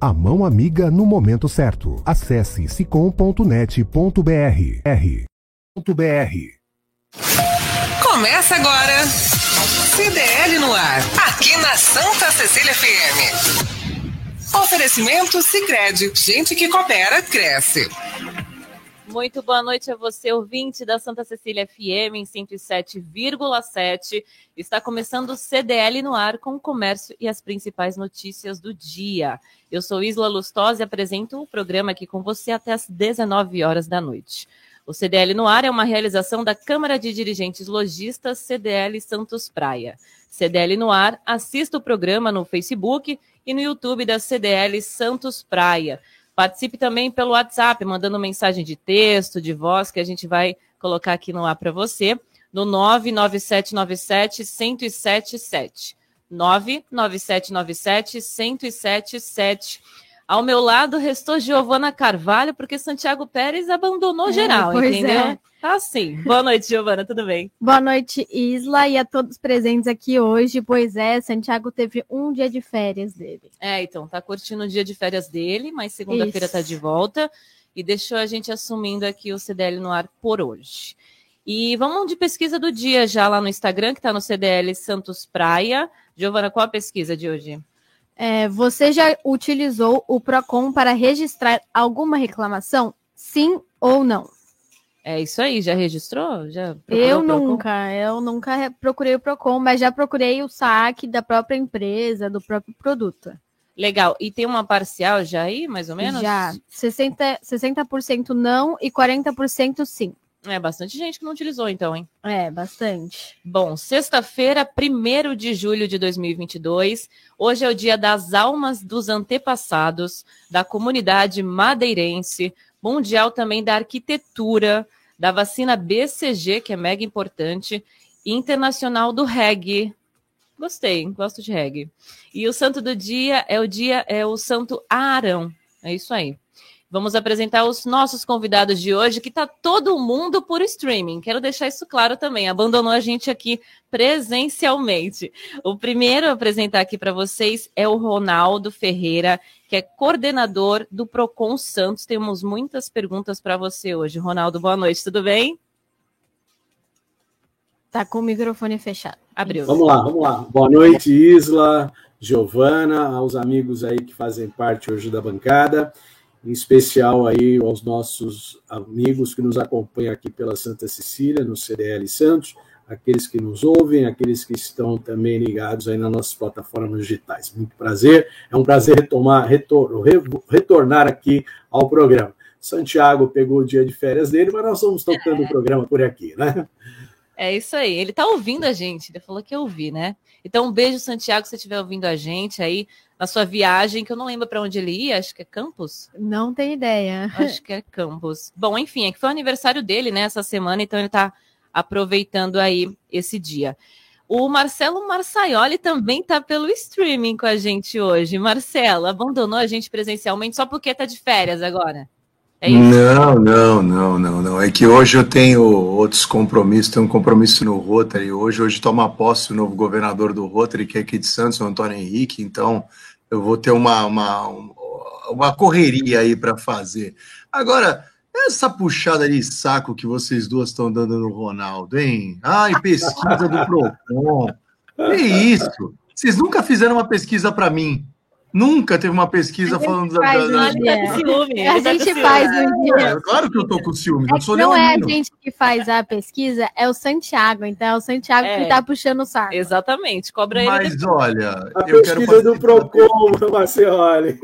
a mão amiga no momento certo. Acesse sicom.net.br. Começa agora. CDL no ar, aqui na Santa Cecília FM. Oferecimento Sicredi, gente que coopera cresce. Muito boa noite a você, ouvinte da Santa Cecília FM em 107,7. Está começando o CDL no ar com o comércio e as principais notícias do dia. Eu sou Isla Lustosa e apresento o programa aqui com você até as 19 horas da noite. O CDL no ar é uma realização da Câmara de Dirigentes Logistas CDL Santos Praia. CDL no ar, assista o programa no Facebook e no YouTube da CDL Santos Praia. Participe também pelo WhatsApp, mandando mensagem de texto, de voz, que a gente vai colocar aqui no ar para você, no 99797 1077. 99797 1077. Ao meu lado restou Giovana Carvalho, porque Santiago Pérez abandonou é, geral, entendeu? É. Tá sim. Boa noite, Giovana, tudo bem? Boa noite, Isla, e a todos presentes aqui hoje. Pois é, Santiago teve um dia de férias dele. É, então, tá curtindo o dia de férias dele, mas segunda-feira tá de volta e deixou a gente assumindo aqui o CDL no ar por hoje. E vamos de pesquisa do dia já lá no Instagram, que tá no CDL Santos Praia. Giovana, qual a pesquisa de hoje? É, você já utilizou o Procon para registrar alguma reclamação? Sim ou não? É isso aí, já registrou? Já eu nunca, eu nunca procurei o Procon, mas já procurei o saque da própria empresa, do próprio produto. Legal. E tem uma parcial já aí, mais ou menos? Já. 60%, 60 não e 40% sim. É bastante gente que não utilizou, então, hein? É, bastante. Bom, sexta-feira, 1 de julho de 2022. Hoje é o dia das almas dos antepassados, da comunidade madeirense, mundial também da arquitetura, da vacina BCG, que é mega importante, e internacional do reggae. Gostei, gosto de reggae. E o santo do dia é o dia é o santo Arão. É isso aí. Vamos apresentar os nossos convidados de hoje, que está todo mundo por streaming. Quero deixar isso claro também. Abandonou a gente aqui presencialmente. O primeiro a apresentar aqui para vocês é o Ronaldo Ferreira, que é coordenador do Procon Santos. Temos muitas perguntas para você hoje. Ronaldo, boa noite, tudo bem? Tá com o microfone fechado. Abriu. Vamos lá, vamos lá. Boa noite, Isla, Giovana, aos amigos aí que fazem parte hoje da bancada em especial aí aos nossos amigos que nos acompanham aqui pela Santa Cecília, no CDL Santos, aqueles que nos ouvem, aqueles que estão também ligados aí nas nossas plataformas digitais. Muito prazer, é um prazer retomar, retor, retornar aqui ao programa. Santiago pegou o dia de férias dele, mas nós estamos tocando é. o programa por aqui, né? É isso aí. Ele está ouvindo a gente. Ele falou que eu ouvi, né? Então, um beijo, Santiago, se você estiver ouvindo a gente aí na sua viagem, que eu não lembro para onde ele ia, acho que é Campos. Não tem ideia. Acho que é Campos. Bom, enfim, é que foi o aniversário dele, né, essa semana, então ele está aproveitando aí esse dia. O Marcelo Marçaioli também está pelo streaming com a gente hoje. Marcelo, abandonou a gente presencialmente só porque está de férias agora? É? Não, não, não, não, não. É que hoje eu tenho outros compromissos, tenho um compromisso no Rotary. Hoje, hoje toma posse o novo governador do Rotary, que é aqui de Santos, o Antônio Henrique, então eu vou ter uma, uma, uma correria aí para fazer. Agora, essa puxada de saco que vocês duas estão dando no Ronaldo, hein? Ai, pesquisa do Procon. Que isso? Vocês nunca fizeram uma pesquisa para mim. Nunca teve uma pesquisa falando da. da, da... Ciúme, a gente faz um dia. É, claro que eu tô com ciúme, é não sou Não é a gente que faz a pesquisa, é o Santiago. Então é o Santiago é, que tá puxando o saco. Exatamente, cobra ele. Mas olha. A eu pesquisa quero do Procon, Marcelo,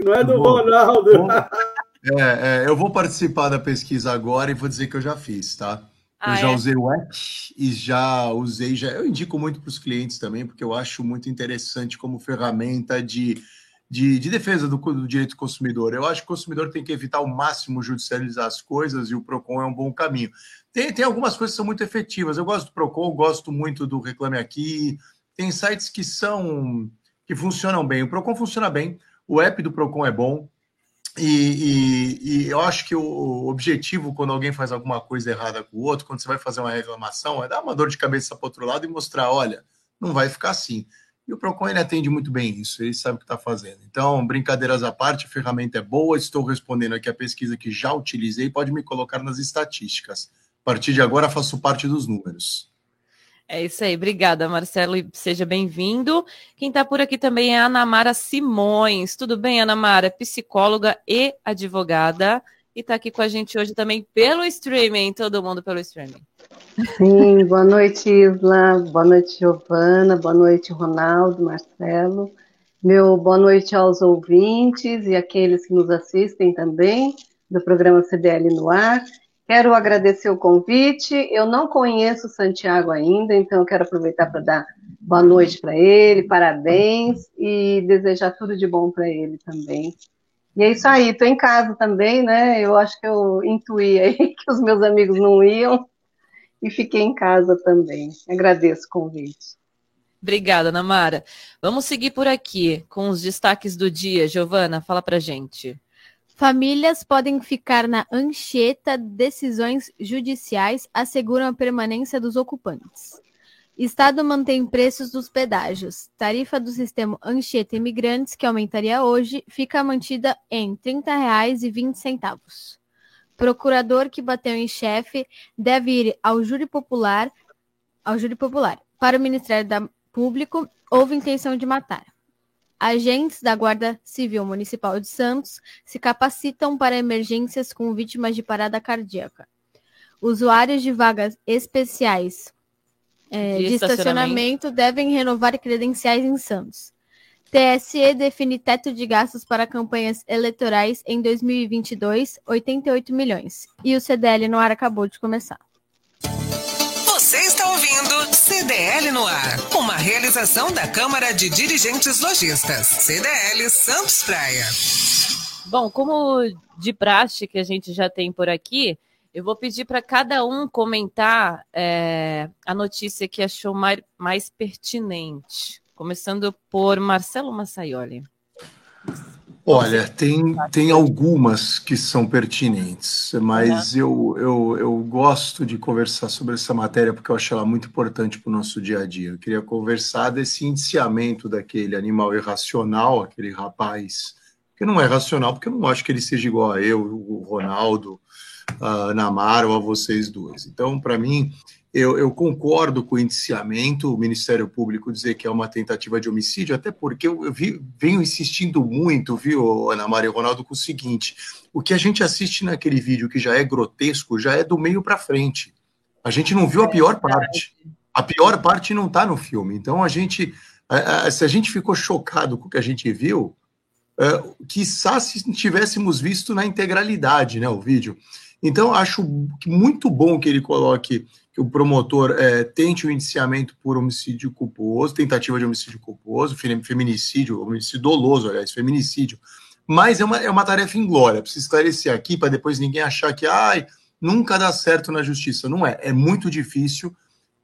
não é do vou, Ronaldo. Vou, é, é, eu vou participar da pesquisa agora e vou dizer que eu já fiz, tá? Eu ah, já é? usei o app e já usei, já eu indico muito para os clientes também, porque eu acho muito interessante como ferramenta de de, de defesa do, do, direito do consumidor. Eu acho que o consumidor tem que evitar ao máximo judicializar as coisas e o PROCON é um bom caminho. Tem, tem algumas coisas que são muito efetivas. Eu gosto do PROCON, gosto muito do Reclame Aqui. Tem sites que são que funcionam bem. O PROCON funciona bem, o app do PROCON é bom. E, e, e, eu acho que o objetivo, quando alguém faz alguma coisa errada com o outro, quando você vai fazer uma reclamação, é dar uma dor de cabeça para o outro lado e mostrar: olha, não vai ficar assim. E o Procon ele atende muito bem isso, ele sabe o que está fazendo. Então, brincadeiras à parte, a ferramenta é boa. Estou respondendo aqui a pesquisa que já utilizei, pode me colocar nas estatísticas. A partir de agora, faço parte dos números. É isso aí, obrigada, Marcelo, e seja bem-vindo. Quem está por aqui também é a Anamara Simões. Tudo bem, Anamara? Psicóloga e advogada. E está aqui com a gente hoje também pelo streaming, todo mundo pelo streaming. Sim, boa noite, Isla, boa noite, Giovana, boa noite, Ronaldo, Marcelo. Meu boa noite aos ouvintes e aqueles que nos assistem também do programa CDL no ar. Quero agradecer o convite. Eu não conheço Santiago ainda, então quero aproveitar para dar boa noite para ele, parabéns e desejar tudo de bom para ele também. E é isso aí, estou em casa também, né? Eu acho que eu intuí aí que os meus amigos não iam, e fiquei em casa também. Agradeço o convite. Obrigada, Namara. Vamos seguir por aqui com os destaques do dia. Giovana, fala pra gente. Famílias podem ficar na ancheta, decisões judiciais asseguram a permanência dos ocupantes. Estado mantém preços dos pedágios. Tarifa do sistema Anchieta Imigrantes, que aumentaria hoje, fica mantida em R$ 30,20. Procurador que bateu em chefe deve ir ao júri popular, ao júri popular. Para o Ministério da Público, houve intenção de matar. Agentes da Guarda Civil Municipal de Santos se capacitam para emergências com vítimas de parada cardíaca. Usuários de vagas especiais é, de, de estacionamento. estacionamento devem renovar credenciais em Santos. TSE define teto de gastos para campanhas eleitorais em 2022, 88 milhões. E o CDL no ar acabou de começar. Você está ouvindo CDL no ar, uma realização da Câmara de Dirigentes Lojistas, CDL Santos Praia. Bom, como de praxe que a gente já tem por aqui, eu vou pedir para cada um comentar é, a notícia que achou mais, mais pertinente. Começando por Marcelo Massaioli. Olha, tem, tem algumas que são pertinentes, mas eu, eu, eu gosto de conversar sobre essa matéria porque eu acho ela muito importante para o nosso dia a dia. Eu queria conversar desse indiciamento daquele animal irracional, aquele rapaz, que não é racional, porque eu não acho que ele seja igual a eu, o Ronaldo, a Namara ou a vocês dois. Então, para mim, eu, eu, concordo com o indiciamento, o Ministério Público dizer que é uma tentativa de homicídio, até porque eu, vi, venho insistindo muito, viu, Ana Maria Ronaldo, com o seguinte: o que a gente assiste naquele vídeo que já é grotesco, já é do meio para frente. A gente não viu a pior parte. A pior parte não está no filme. Então a gente, se a gente ficou chocado com o que a gente viu, é, quiçá se tivéssemos visto na integralidade, né, o vídeo. Então acho muito bom que ele coloque que o promotor é, tente o indiciamento por homicídio culposo, tentativa de homicídio culposo, feminicídio, homicídio doloso, aliás, feminicídio. Mas é uma, é uma tarefa inglória, preciso esclarecer aqui para depois ninguém achar que ai, nunca dá certo na justiça. Não é, é muito difícil.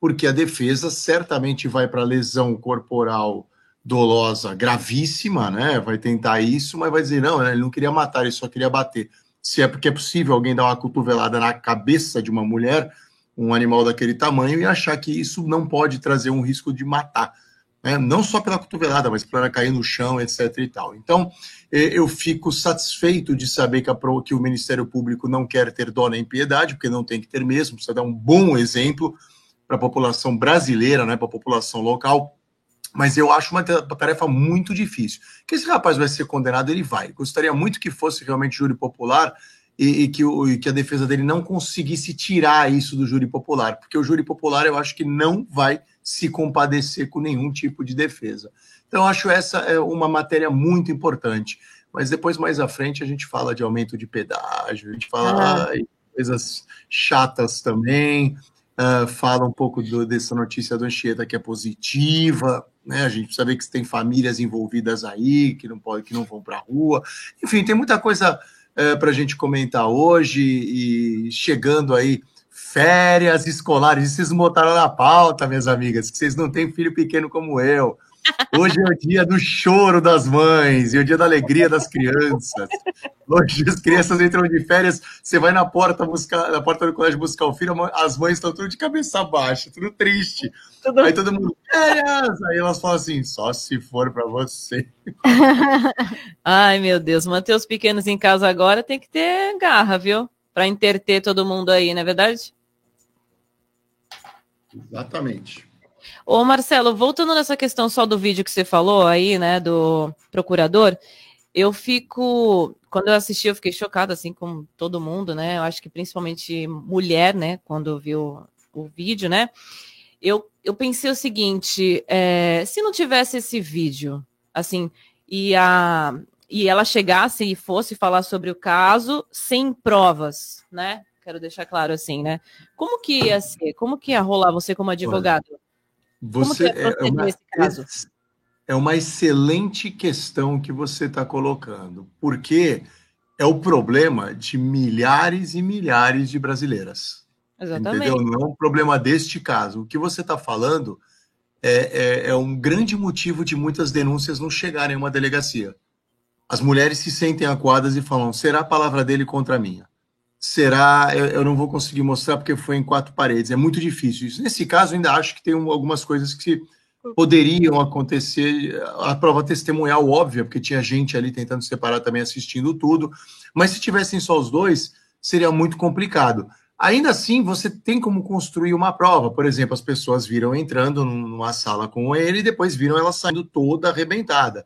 porque a defesa certamente vai para lesão corporal dolosa gravíssima, né? Vai tentar isso, mas vai dizer, não, né? ele não queria matar, ele só queria bater. Se é porque é possível alguém dar uma cotovelada na cabeça de uma mulher, um animal daquele tamanho, e achar que isso não pode trazer um risco de matar. Né? Não só pela cotovelada, mas para cair no chão, etc. e tal. Então, eu fico satisfeito de saber que, a, que o Ministério Público não quer ter dó nem piedade, porque não tem que ter mesmo, precisa dar um bom exemplo para a população brasileira, né, para a população local. Mas eu acho uma tarefa muito difícil. Que esse rapaz vai ser condenado, ele vai. Gostaria muito que fosse realmente júri popular e, e, que, o, e que a defesa dele não conseguisse tirar isso do júri popular, porque o júri popular eu acho que não vai se compadecer com nenhum tipo de defesa. Então, eu acho essa é uma matéria muito importante. Mas depois, mais à frente, a gente fala de aumento de pedágio, a gente fala ah. coisas chatas também uh, fala um pouco do, dessa notícia do Anchieta que é positiva, né? A gente precisa ver que tem famílias envolvidas aí que não pode, que não vão para a rua. Enfim, tem muita coisa uh, eh, para a gente comentar hoje e chegando aí férias escolares. Vocês botaram na pauta, minhas amigas, que vocês não têm filho pequeno como eu. Hoje é o dia do choro das mães e o dia da alegria das crianças. Hoje as crianças entram de férias, você vai na porta buscar, na porta do colégio buscar o filho, as mães estão tudo de cabeça baixa, tudo triste. Tudo... Aí todo mundo, férias! Aí elas falam assim, só se for para você. Ai, meu Deus, manter os pequenos em casa agora tem que ter garra, viu? Para interter todo mundo aí, não é verdade? Exatamente. Ô, Marcelo, voltando nessa questão só do vídeo que você falou aí, né, do procurador, eu fico, quando eu assisti, eu fiquei chocada, assim como todo mundo, né, eu acho que principalmente mulher, né, quando viu o vídeo, né, eu, eu pensei o seguinte, é, se não tivesse esse vídeo, assim, e, a, e ela chegasse e fosse falar sobre o caso sem provas, né, quero deixar claro assim, né, como que ia ser, como que ia rolar você como advogado? Você é, é, uma, é uma excelente questão que você está colocando, porque é o problema de milhares e milhares de brasileiras. Exatamente. Entendeu? Não é um problema deste caso. O que você está falando é, é, é, um grande motivo de muitas denúncias não chegarem a uma delegacia. As mulheres se sentem acuadas e falam: será a palavra dele contra a minha? Será. Eu, eu, não vou conseguir mostrar porque foi em quatro paredes. É muito difícil. Isso, nesse caso, ainda acho que tem um, algumas coisas que poderiam acontecer. A prova testemunhal, óbvia, porque tinha gente ali tentando separar também assistindo tudo. Mas se tivessem só os dois, seria muito complicado. Ainda assim, você tem como construir uma prova. Por exemplo, as pessoas viram entrando numa sala com ele e depois viram ela saindo toda arrebentada.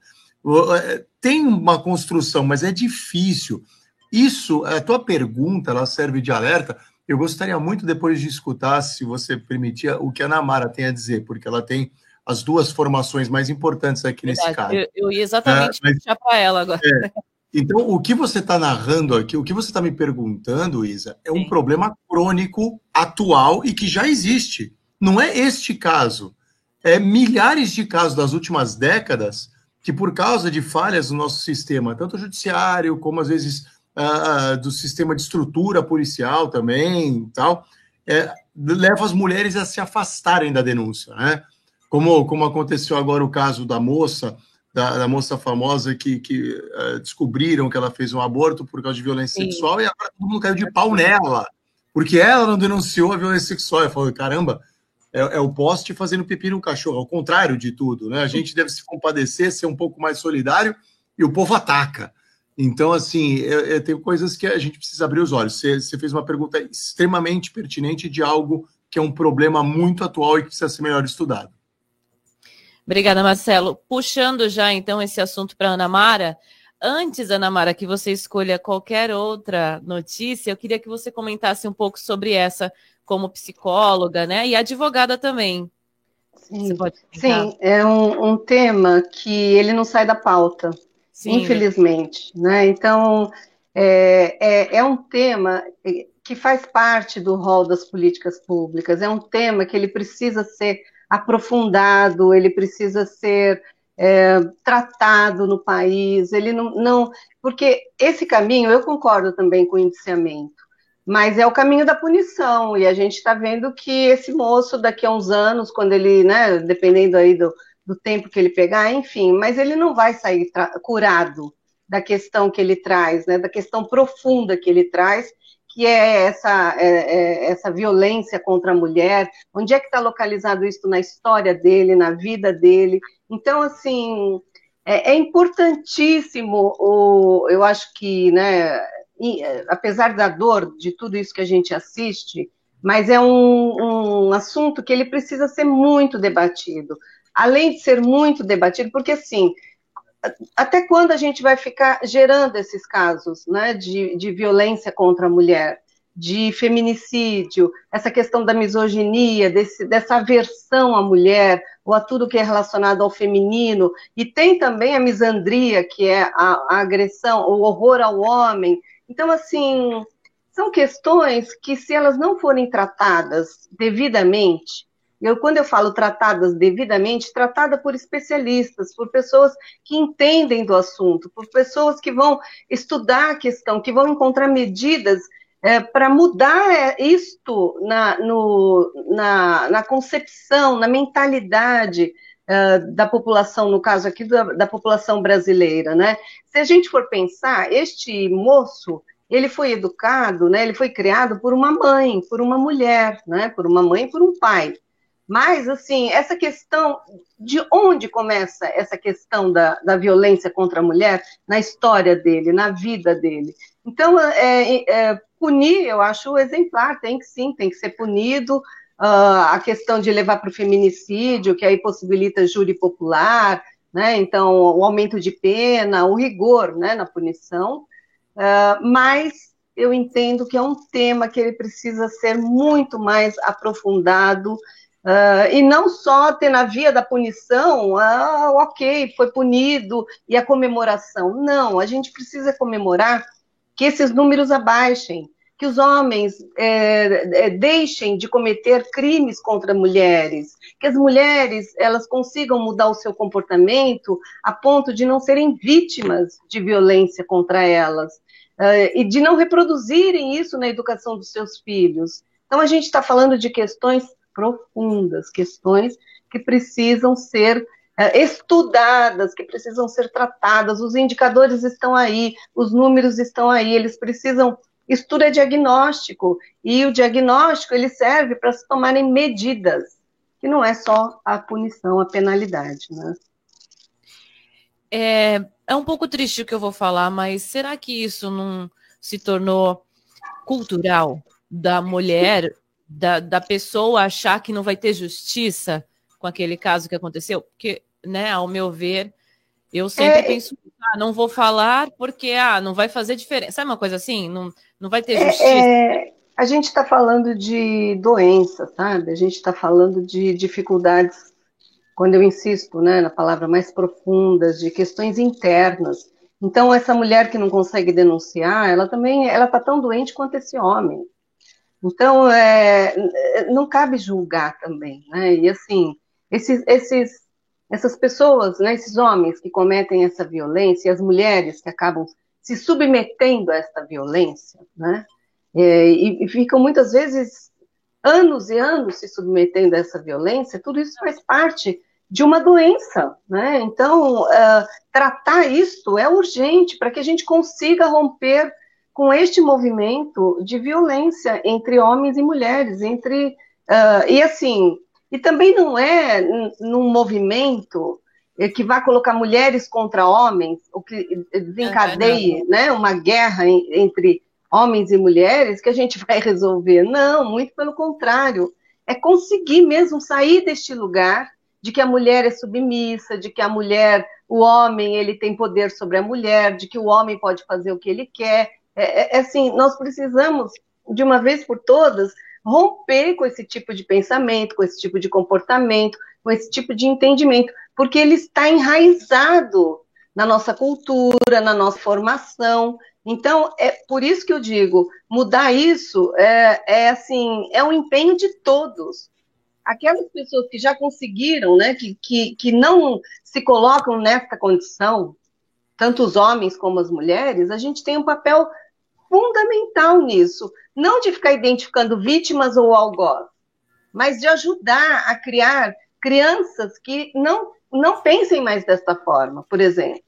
É, tem uma construção, mas é difícil. Isso, a tua pergunta, ela serve de alerta. Eu gostaria muito depois de escutar, se você permitir, o que a Namara tem a dizer, porque ela tem as duas formações mais importantes aqui Verdade. nesse caso. Eu, eu ia exatamente é, puxar para ela agora. É. Então, o que você está narrando aqui, o que você está me perguntando, Isa, é um Sim. problema crônico, atual e que já existe. Não é este caso. É milhares de casos das últimas décadas que, por causa de falhas no nosso sistema, tanto judiciário como às vezes uh, do sistema de estrutura policial também, tal, é, leva as mulheres a se afastarem da denúncia, né? Como, como aconteceu agora o caso da moça, da, da moça famosa que, que uh, descobriram que ela fez um aborto por causa de violência Sim. sexual e agora todo mundo caiu de pau nela, porque ela não denunciou a violência sexual. Eu falei, caramba, é, é, o poste fazendo pipi no cachorro, ao contrário de tudo, né? A gente deve se compadecer, ser um pouco mais solidário e o povo ataca. Então, assim, eu, eu tenho coisas que a gente precisa abrir os olhos. Você, você, fez uma pergunta extremamente pertinente de algo que é um problema muito atual e que precisa ser melhor estudado. Obrigada, Marcelo. Puxando já, então, esse assunto para Ana Mara, antes, Ana Mara, que você escolha qualquer outra notícia, eu queria que você comentasse um pouco sobre essa como psicóloga, né? E advogada também. Sim, Sim é um, um tema que ele não sai da pauta. Sim. infelizmente. Né? Então, é, é, é um tema que faz parte do rol das políticas públicas, é um tema que ele precisa ser aprofundado, ele precisa ser é, tratado no país, ele não, não, porque esse caminho, eu concordo também com o indiciamento, mas é o caminho da punição, e a gente está vendo que esse moço, daqui a uns anos, quando ele, né, dependendo aí do, do tempo que ele pegar, enfim, mas ele não vai sair curado da questão que ele traz, né, da questão profunda que ele traz, que é essa, é, é, essa violência contra a mulher, onde é que está localizado isso na história dele, na vida dele. Então, assim, é, é importantíssimo, o, eu acho que, né, é, apesar da dor de tudo isso que a gente assiste, mas é um, um assunto que ele precisa ser muito debatido. Além de ser muito debatido, porque assim, até quando a gente vai ficar gerando esses casos né, de, de violência contra a mulher, de feminicídio, essa questão da misoginia, desse, dessa aversão à mulher, ou a tudo que é relacionado ao feminino, e tem também a misandria, que é a, a agressão, o horror ao homem, então, assim, são questões que, se elas não forem tratadas devidamente, eu, quando eu falo tratadas devidamente, tratada por especialistas, por pessoas que entendem do assunto, por pessoas que vão estudar a questão, que vão encontrar medidas é, para mudar é, isto na, no, na, na, concepção, na mentalidade é, da população, no caso aqui da, da população brasileira, né? Se a gente for pensar, este moço, ele foi educado, né, ele foi criado por uma mãe, por uma mulher, né, por uma mãe e por um pai. Mas, assim, essa questão, de onde começa essa questão da, da violência contra a mulher na história dele, na vida dele? Então, é, é, punir, eu acho exemplar, tem que sim, tem que ser punido. Uh, a questão de levar para o feminicídio, que aí possibilita júri popular, né? Então, o aumento de pena, o rigor né, na punição, uh, mas eu entendo que é um tema que ele precisa ser muito mais aprofundado, uh, e não só ter na via da punição, ah, ok, foi punido, e a comemoração. Não, a gente precisa comemorar que esses números abaixem, que os homens é, é, deixem de cometer crimes contra mulheres, que as mulheres elas consigam mudar o seu comportamento a ponto de não serem vítimas de violência contra elas uh, e de não reproduzirem isso na educação dos seus filhos. Então a gente está falando de questões profundas, questões que precisam ser uh, estudadas, que precisam ser tratadas. Os indicadores estão aí, os números estão aí, eles precisam Estudo é diagnóstico e o diagnóstico ele serve para se tomarem medidas, que não é só a punição, a penalidade, né? É, é um pouco triste o que eu vou falar, mas será que isso não se tornou cultural da mulher, da, da pessoa achar que não vai ter justiça com aquele caso que aconteceu? Porque, né, ao meu ver, eu sempre é, penso, ah, não vou falar porque ah, não vai fazer diferença. Sabe uma coisa assim? Não, não vai ter é, justiça. É, é, a gente está falando de doença, sabe? A gente está falando de dificuldades, quando eu insisto né, na palavra mais profundas, de questões internas. Então, essa mulher que não consegue denunciar, ela também ela está tão doente quanto esse homem. Então, é, não cabe julgar também, né? E assim, esses, esses essas pessoas, né, esses homens que cometem essa violência, as mulheres que acabam se submetendo a essa violência, né, é, e, e, ficam muitas vezes anos e anos se submetendo a essa violência, tudo isso faz parte de uma doença, né? Então, uh, tratar isso é urgente para que a gente consiga romper com este movimento de violência entre homens e mulheres, entre uh, e assim e também não é num movimento que vai colocar mulheres contra homens, ou que desencadeie né, uma guerra entre homens e mulheres, que a gente vai resolver. Não, muito pelo contrário. É conseguir mesmo sair deste lugar de que a mulher é submissa, de que a mulher, o homem, ele tem poder sobre a mulher, de que o homem pode fazer o que ele quer. É, é, é assim, nós precisamos, de uma vez por todas, romper com esse tipo de pensamento, com esse tipo de comportamento, com esse tipo de entendimento, porque ele está enraizado na nossa cultura, na nossa formação. Então, é por isso que eu digo, mudar isso é, é assim, é um empenho de todos. Aquelas pessoas que já conseguiram, né, que, que, que não se colocam nesta condição, tanto os homens como as mulheres, a gente tem um papel fundamental nisso, não de ficar identificando vítimas ou algoz, mas de ajudar a criar crianças que não, não pensem mais desta forma, por exemplo.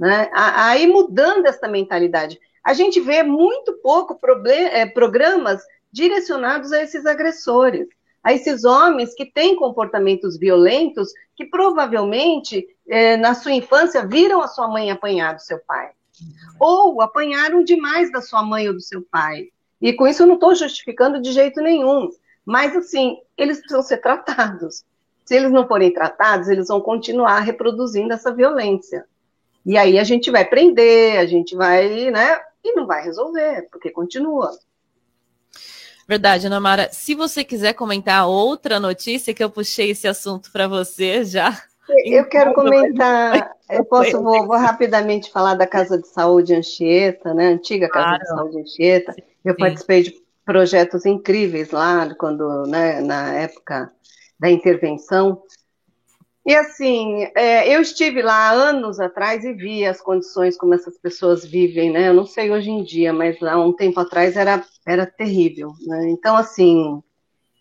Né? Aí mudando essa mentalidade. A gente vê muito pouco é, programas direcionados a esses agressores, a esses homens que têm comportamentos violentos, que provavelmente é, na sua infância viram a sua mãe apanhar do seu pai, ou apanharam demais da sua mãe ou do seu pai. E com isso eu não estou justificando de jeito nenhum, mas assim, eles precisam ser tratados. Se eles não forem tratados, eles vão continuar reproduzindo essa violência. E aí a gente vai prender, a gente vai, né? E não vai resolver, porque continua. Verdade, Ana Mara. Se você quiser comentar outra notícia que eu puxei esse assunto para você já. Eu quero comentar, eu posso, vou, vou, rapidamente falar da Casa de Saúde Anchieta, né? Antiga Casa claro. de Saúde Anchieta. Eu Sim. participei de projetos incríveis lá, quando, né, na época da intervenção. E assim, é, eu estive lá anos atrás e vi as condições como essas pessoas vivem, né? Eu não sei hoje em dia, mas há um tempo atrás era, era terrível. Né? Então, assim,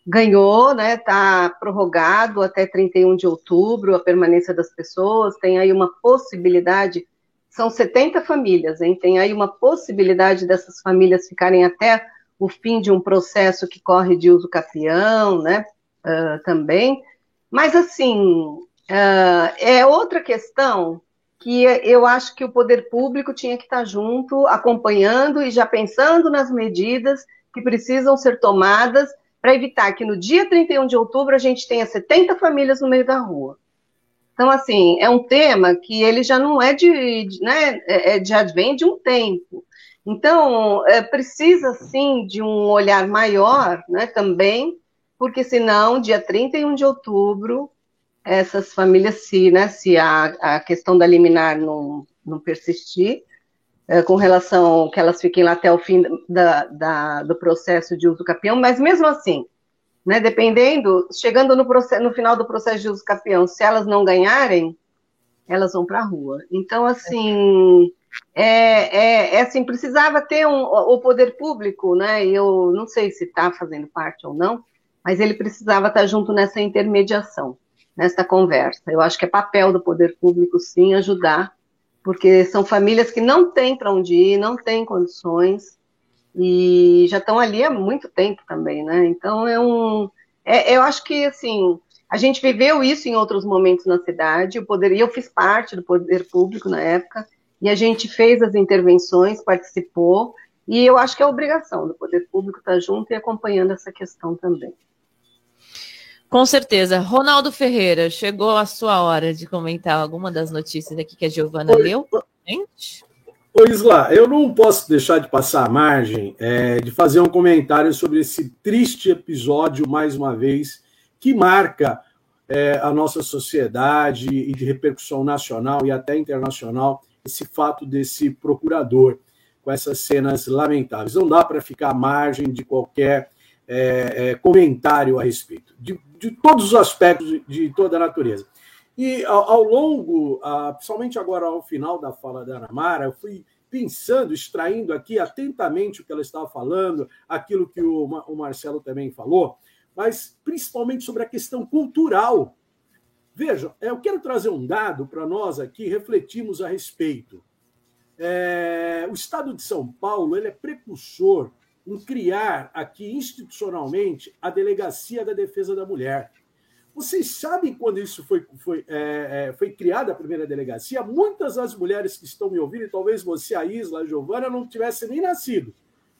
ganhou, né? Está prorrogado até 31 de outubro a permanência das pessoas. Tem aí uma possibilidade, são 70 famílias, hein? Tem aí uma possibilidade dessas famílias ficarem até o fim de um processo que corre de uso capião, né? uh, também. Mas, assim, uh, é outra questão que eu acho que o poder público tinha que estar junto, acompanhando e já pensando nas medidas que precisam ser tomadas para evitar que no dia 31 de outubro a gente tenha 70 famílias no meio da rua. Então, assim, é um tema que ele já não é de, de né, é, é, já vem de um tempo. Então, é, precisa, sim, de um olhar maior, né, também, porque senão, dia 31 de outubro, essas famílias, se, né, se a, a questão da liminar não, não persistir, com relação que elas fiquem lá até o fim da, da, do processo de uso capião, mas mesmo assim, né, dependendo, chegando no, processo, no final do processo de uso capião, se elas não ganharem, elas vão para a rua. Então, assim, é, é, é, assim, precisava ter um, o poder público, né, eu não sei se está fazendo parte ou não, mas ele precisava estar junto nessa intermediação, nessa conversa. Eu acho que é papel do poder público, sim, ajudar, porque são famílias que não têm para onde ir, não têm condições, e já estão ali há muito tempo também, né? Então, é um. É, eu acho que, assim, a gente viveu isso em outros momentos na cidade, eu, poder, eu fiz parte do poder público na época, e a gente fez as intervenções, participou, e eu acho que é obrigação do poder público estar junto e acompanhando essa questão também. Com certeza. Ronaldo Ferreira, chegou a sua hora de comentar alguma das notícias aqui que a Giovana Oi, leu. Gente. Oi, Isla, eu não posso deixar de passar a margem é, de fazer um comentário sobre esse triste episódio, mais uma vez, que marca é, a nossa sociedade e de repercussão nacional e até internacional, esse fato desse procurador com essas cenas lamentáveis. Não dá para ficar à margem de qualquer é, é, comentário a respeito, de, de, todos os aspectos de, toda a natureza. E ao, ao longo, uh, principalmente agora ao final da fala da Ana Mara, eu fui pensando, extraindo aqui atentamente o que ela estava falando, aquilo que o, o Marcelo também falou, mas principalmente sobre a questão cultural. Vejam, eu quero trazer um dado para nós aqui refletirmos a respeito. É, o Estado de São Paulo ele é precursor em criar aqui institucionalmente a Delegacia da Defesa da Mulher. Vocês sabem quando isso foi, foi, é, é, foi criada a primeira delegacia? Muitas das mulheres que estão me ouvindo, e talvez você, a Isla, a Giovana, não tivesse nem nascido.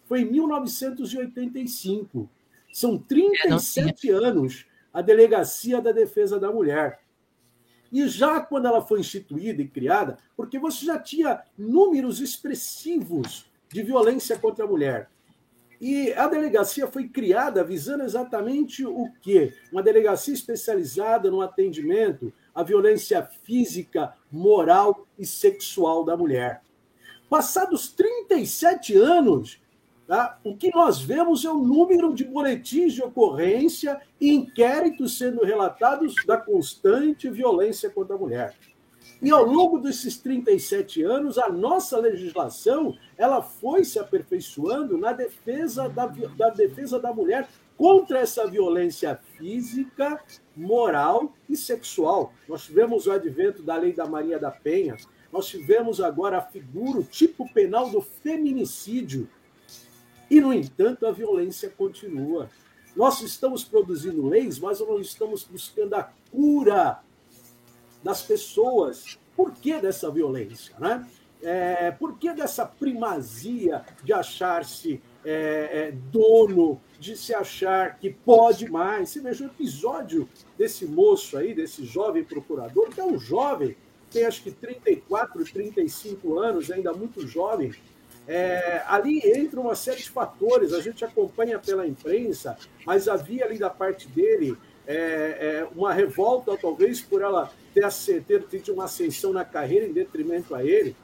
Foi em 1985. São 37 é, anos a Delegacia da Defesa da Mulher. E já quando ela foi instituída e criada, porque você já tinha números expressivos de violência contra a mulher. E a delegacia foi criada visando exatamente o quê? Uma delegacia especializada no atendimento à violência física, moral e sexual da mulher. Passados 37 anos, tá, o que nós vemos é o número de boletins de ocorrência e inquéritos sendo relatados da constante violência contra a mulher. E ao longo desses 37 anos, a nossa legislação ela foi se aperfeiçoando na defesa da, da defesa da mulher contra essa violência física, moral e sexual. Nós tivemos o advento da lei da Maria da Penha, nós tivemos agora a figura, o tipo penal do feminicídio. E, no entanto, a violência continua. Nós estamos produzindo leis, mas não estamos buscando a cura das pessoas. Por que dessa violência? Né? É, por que dessa primazia de achar-se é, é, dono, de se achar que pode mais? Você veja o episódio desse moço aí, desse jovem procurador, que é um jovem, tem acho que 34, 35 anos, ainda muito jovem. É, ali entra uma série de fatores, a gente acompanha pela imprensa, mas havia ali da parte dele é, é, uma revolta, talvez por ela ter, ter tido uma ascensão na carreira em detrimento a ele.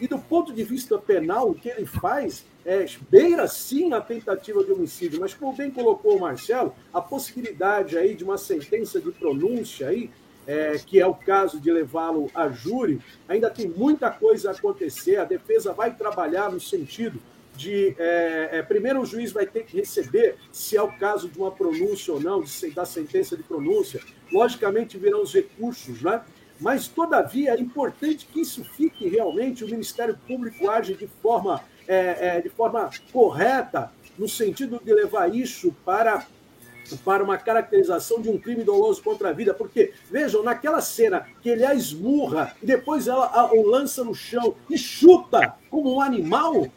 E do ponto de vista penal, o que ele faz é, beira sim a tentativa de homicídio, mas como bem colocou o Marcelo, a possibilidade aí de uma sentença de pronúncia aí, é, que é o caso de levá-lo a júri, ainda tem muita coisa a acontecer. A defesa vai trabalhar no sentido de é, é, primeiro o juiz vai ter que receber, se é o caso de uma pronúncia ou não, de, da sentença de pronúncia. Logicamente virão os recursos, né? Mas, todavia, é importante que isso fique realmente, o Ministério Público age de forma, é, é, de forma correta, no sentido de levar isso para para uma caracterização de um crime doloso contra a vida, porque, vejam, naquela cena que ele a esmurra e depois ela o lança no chão e chuta como um animal,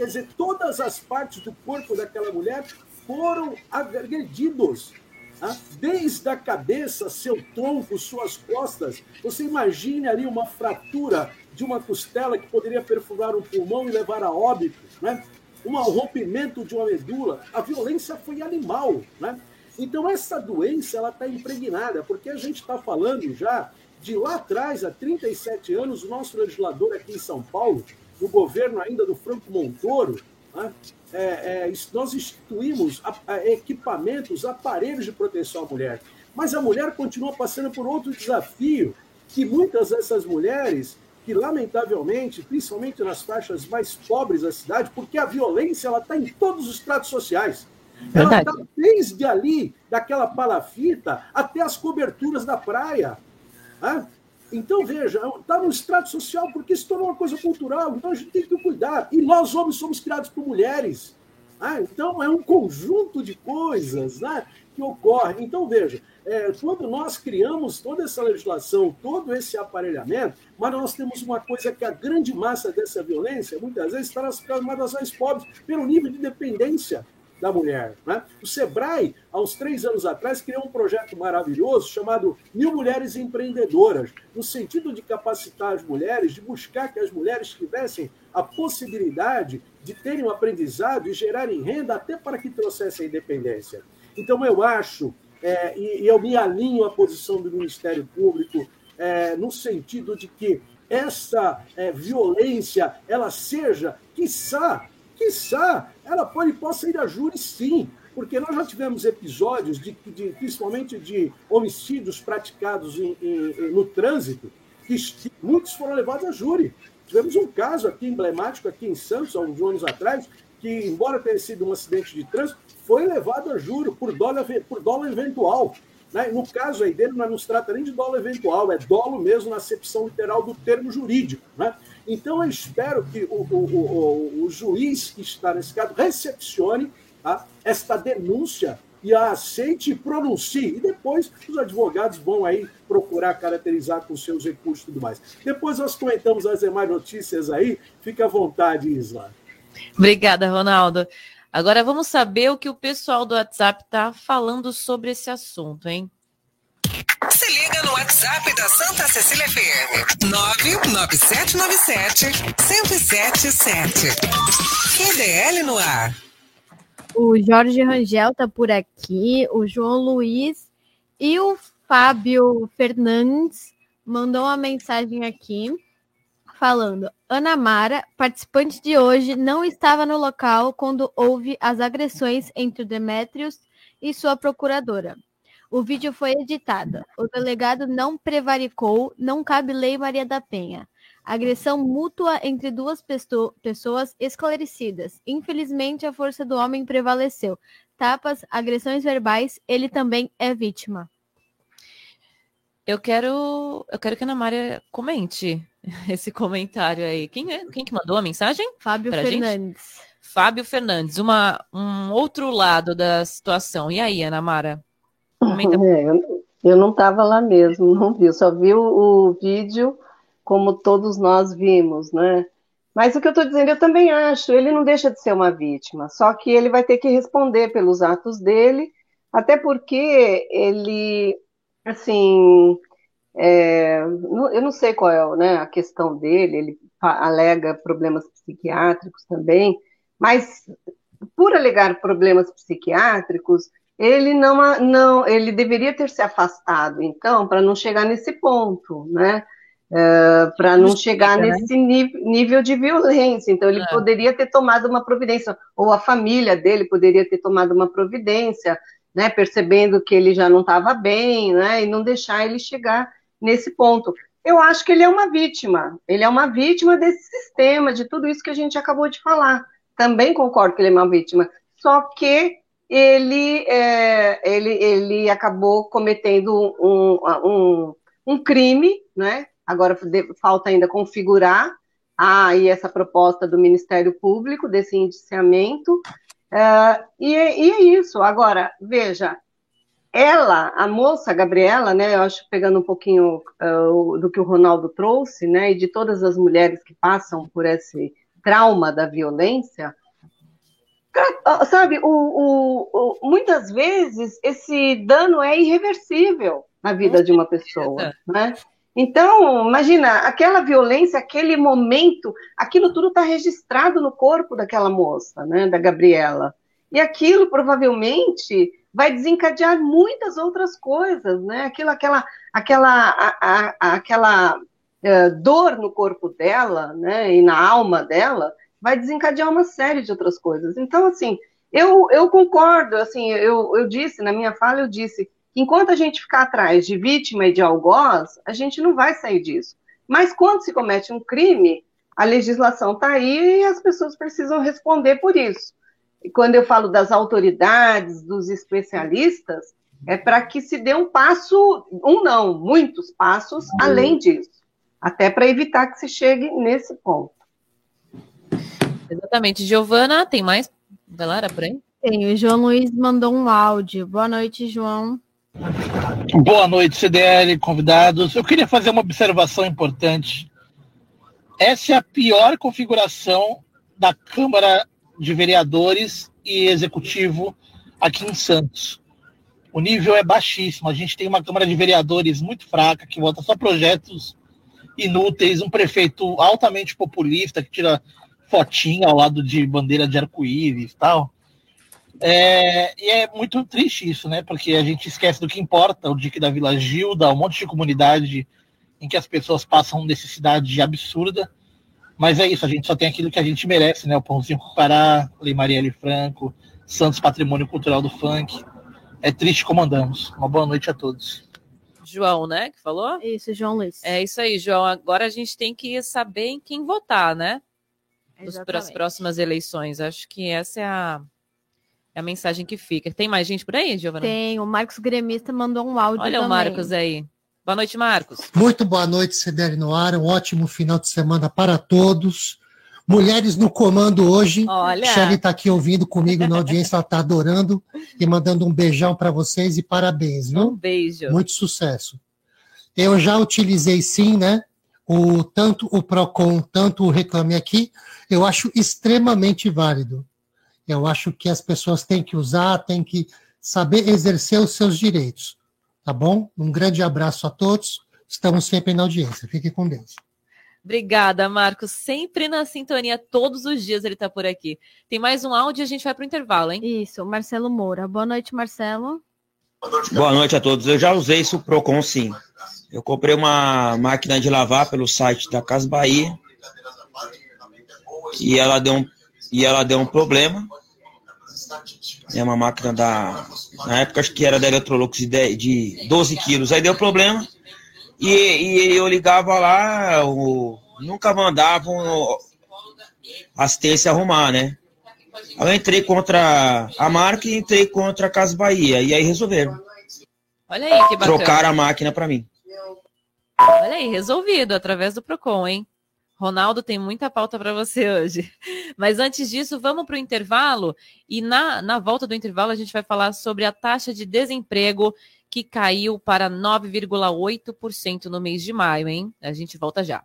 Quer dizer, todas as partes do corpo daquela mulher foram agredidos. Tá? Desde a cabeça, seu tronco, suas costas. Você imagine ali uma fratura de uma costela que poderia perfurar um pulmão e levar a óbito, né? um rompimento de uma medula. A violência foi animal. Né? Então, essa doença ela está impregnada, porque a gente está falando já de lá atrás, há 37 anos, o nosso legislador aqui em São Paulo no governo ainda do Franco Montoro, né, é, é, nós instituímos equipamentos, aparelhos de proteção à mulher. Mas a mulher continua passando por outro desafio, que muitas dessas mulheres, que lamentavelmente, principalmente nas faixas mais pobres da cidade, porque a violência está em todos os tratos sociais. Ela está desde ali, daquela palafita, até as coberturas da praia. Né? Então, veja, está no estrato social porque se tornou uma coisa cultural, então a gente tem que cuidar. E nós, homens, somos criados por mulheres. Ah, então, é um conjunto de coisas né, que ocorre. Então, veja, é, quando nós criamos toda essa legislação, todo esse aparelhamento, mas nós temos uma coisa que a grande massa dessa violência, muitas vezes, está nas camadas mais pobres, pelo nível de dependência da mulher. Né? O Sebrae, há uns três anos atrás, criou um projeto maravilhoso chamado Mil Mulheres Empreendedoras, no sentido de capacitar as mulheres, de buscar que as mulheres tivessem a possibilidade de terem um aprendizado e gerarem renda até para que trouxessem a independência. Então, eu acho, é, e, e, eu me alinho à posição do Ministério Público, é, no sentido de que essa é, violência ela seja, quiçá, quiçá, ela pode, possa ir a júri sim, porque nós já tivemos episódios, de, de principalmente de homicídios praticados em, em, no trânsito, que, muitos foram levados a júri. Tivemos um caso aqui emblemático, aqui em Santos, há uns anos atrás, que, embora tenha sido um acidente de trânsito, foi levado a júri por dólar, por dólar eventual. Né? No caso aí dele, não se trata nem de dolo eventual, é dolo mesmo na acepção literal do termo jurídico. Né? Então, eu espero que o, o, o, o juiz que está nesse caso recepcione tá, esta denúncia e a aceite e pronuncie. E depois os advogados vão aí procurar caracterizar com seus recursos e tudo mais. Depois nós comentamos as demais notícias aí. Fique à vontade, Isla. Obrigada, Ronaldo. Agora vamos saber o que o pessoal do WhatsApp está falando sobre esse assunto, hein? Liga no WhatsApp da Santa Cecília FM. 99797-1077. QDL no ar. O Jorge Rangel tá por aqui, o João Luiz e o Fábio Fernandes mandou uma mensagem aqui falando: Ana Mara, participante de hoje, não estava no local quando houve as agressões entre o Demetrios e sua procuradora. O vídeo foi editado. O delegado não prevaricou, não cabe lei Maria da Penha. Agressão mútua entre duas pessoas esclarecidas. Infelizmente, a força do homem prevaleceu. Tapas, agressões verbais, ele também é vítima. Eu quero, eu quero que a Ana Maria comente esse comentário aí. Quem, é, quem que mandou a mensagem? Fábio Fernandes. Gente? Fábio Fernandes, uma, um outro lado da situação. E aí, Ana Mara? É, eu, eu não estava lá mesmo, não vi. Só vi o, o vídeo como todos nós vimos, né? Mas o que eu estou dizendo, eu também acho, ele não deixa de ser uma vítima, só que ele vai ter que responder pelos atos dele, até porque ele, assim, é, eu não sei qual é né, a questão dele, ele alega problemas psiquiátricos também, mas por alegar problemas psiquiátricos, ele não, não ele deveria ter se afastado, então, para não chegar nesse ponto, né? Uh, para não chegar né? nesse nível de violência. Então, ele é. poderia ter tomado uma providência, ou a família dele poderia ter tomado uma providência, né, percebendo que ele já não estava bem, né, e não deixar ele chegar nesse ponto. Eu acho que ele é uma vítima, ele é uma vítima desse sistema, de tudo isso que a gente acabou de falar. Também concordo que ele é uma vítima, só que ele, é, ele, ele acabou cometendo um, um, um crime, né, Agora falta ainda configurar aí essa proposta do Ministério Público desse indiciamento. Uh, e, e, é isso. Agora, veja, ela, a moça Gabriela, né, eu acho pegando um pouquinho uh, do que o Ronaldo trouxe, né, e de todas as mulheres que passam por esse trauma da violência, sabe, o, o, o, muitas vezes esse dano é irreversível na vida de uma pessoa, né? Então, imagina, aquela violência, aquele momento, aquilo tudo está registrado no corpo daquela moça, né, da Gabriela. E aquilo provavelmente vai desencadear muitas outras coisas, né? Aquilo, aquela, aquela, a, a, aquela uh, dor no corpo dela, né, e na alma dela, vai desencadear uma série de outras coisas. Então, assim, eu, eu concordo, assim, eu, eu disse, na minha fala, eu disse Enquanto a gente ficar atrás de vítima e de algoz, a gente não vai sair disso. Mas quando se comete um crime, a legislação está aí e as pessoas precisam responder por isso. E quando eu falo das autoridades, dos especialistas, é para que se dê um passo, um não, muitos passos além disso, até para evitar que se chegue nesse ponto. Exatamente. Giovana, tem mais? Galera, por aí? Tem, o João Luiz mandou um áudio. Boa noite, João. Boa noite, CDL, convidados. Eu queria fazer uma observação importante. Essa é a pior configuração da Câmara de Vereadores e Executivo aqui em Santos. O nível é baixíssimo. A gente tem uma Câmara de Vereadores muito fraca, que vota só projetos inúteis, um prefeito altamente populista, que tira fotinha ao lado de bandeira de arco-íris e tal. É, e é muito triste isso, né? Porque a gente esquece do que importa, o Dique da Vila Gilda, um monte de comunidade em que as pessoas passam necessidade absurda. Mas é isso, a gente só tem aquilo que a gente merece, né? O Pãozinho com Pará, Lei Marielle Franco, Santos Patrimônio Cultural do Funk. É triste como andamos. Uma boa noite a todos. João, né, que falou? Isso, João Luiz. É isso aí, João. Agora a gente tem que saber em quem votar, né? Para as próximas eleições. Acho que essa é a, é a mensagem que fica. Tem mais gente por aí, Giovana? Tem, o Marcos Gremista mandou um áudio Olha também. o Marcos aí. Boa noite, Marcos. Muito boa noite, CDL no ar. Um ótimo final de semana para todos. Mulheres no comando hoje. Olha. Shelly está aqui ouvindo comigo na audiência, ela está adorando e mandando um beijão para vocês e parabéns, viu? Um beijo. Muito sucesso. Eu já utilizei sim, né? O, tanto o PROCON, tanto o Reclame Aqui, eu acho extremamente válido. Eu acho que as pessoas têm que usar, têm que saber exercer os seus direitos. Tá bom? Um grande abraço a todos. Estamos sempre na audiência. Fique com Deus. Obrigada, Marcos. Sempre na sintonia, todos os dias ele está por aqui. Tem mais um áudio e a gente vai para o intervalo, hein? Isso, Marcelo Moura. Boa noite, Marcelo. Boa noite a todos. Eu já usei isso Procon, sim. Eu comprei uma máquina de lavar pelo site da Casa Bahia e ela deu um, e ela deu um problema É uma máquina da. Na época acho que era da Electrolux de, de 12 quilos. Aí deu problema. E, e eu ligava lá, nunca mandavam assistência arrumar, né? Aí eu entrei contra a marca e entrei contra a Casa Bahia. E aí resolveram. Olha aí que bacana. Trocaram a máquina para mim. Olha aí, resolvido através do Procon, hein? Ronaldo tem muita pauta para você hoje. Mas antes disso, vamos para o intervalo. E na, na volta do intervalo, a gente vai falar sobre a taxa de desemprego que caiu para 9,8% no mês de maio, hein? A gente volta já.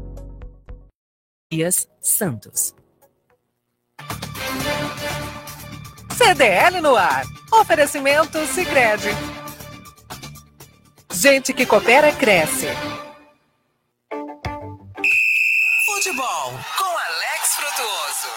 Dias Santos. CDL no ar. Oferecimento Sicredi. Gente que coopera cresce. Futebol com Alex Frutuoso.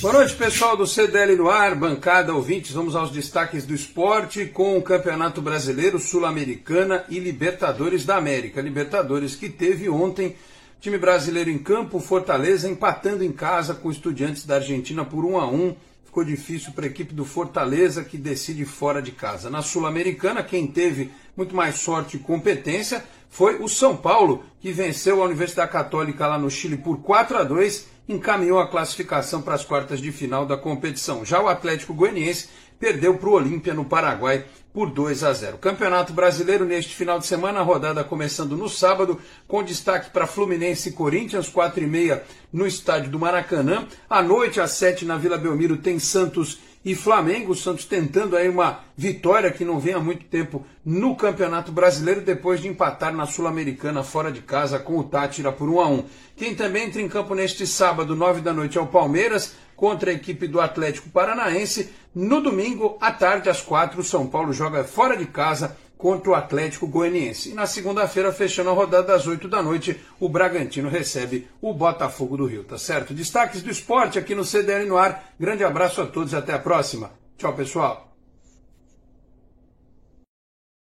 Boa noite, pessoal do CDL no ar, bancada ouvintes. Vamos aos destaques do esporte com o Campeonato Brasileiro, Sul-Americana e Libertadores da América. Libertadores que teve ontem Time brasileiro em campo, Fortaleza empatando em casa com Estudiantes da Argentina por 1 a 1. Ficou difícil para a equipe do Fortaleza que decide fora de casa. Na Sul-Americana, quem teve muito mais sorte e competência foi o São Paulo, que venceu a Universidade Católica lá no Chile por 4 a 2, encaminhou a classificação para as quartas de final da competição. Já o Atlético Goianiense perdeu para o Olímpia no Paraguai por 2 a 0. Campeonato Brasileiro neste final de semana, a rodada começando no sábado, com destaque para Fluminense e Corinthians, 4 e meia no estádio do Maracanã. À noite, às 7 na Vila Belmiro, tem Santos e Flamengo. O Santos tentando aí uma vitória que não vem há muito tempo no Campeonato Brasileiro, depois de empatar na Sul-Americana fora de casa com o Tátira por 1 a 1. Quem também entra em campo neste sábado, 9 da noite, é o Palmeiras contra a equipe do Atlético Paranaense. No domingo, à tarde, às quatro, o São Paulo joga fora de casa contra o Atlético Goianiense. E na segunda-feira, fechando a rodada das 8 da noite, o Bragantino recebe o Botafogo do Rio, tá certo? Destaques do esporte aqui no CDL no ar. Grande abraço a todos até a próxima. Tchau, pessoal.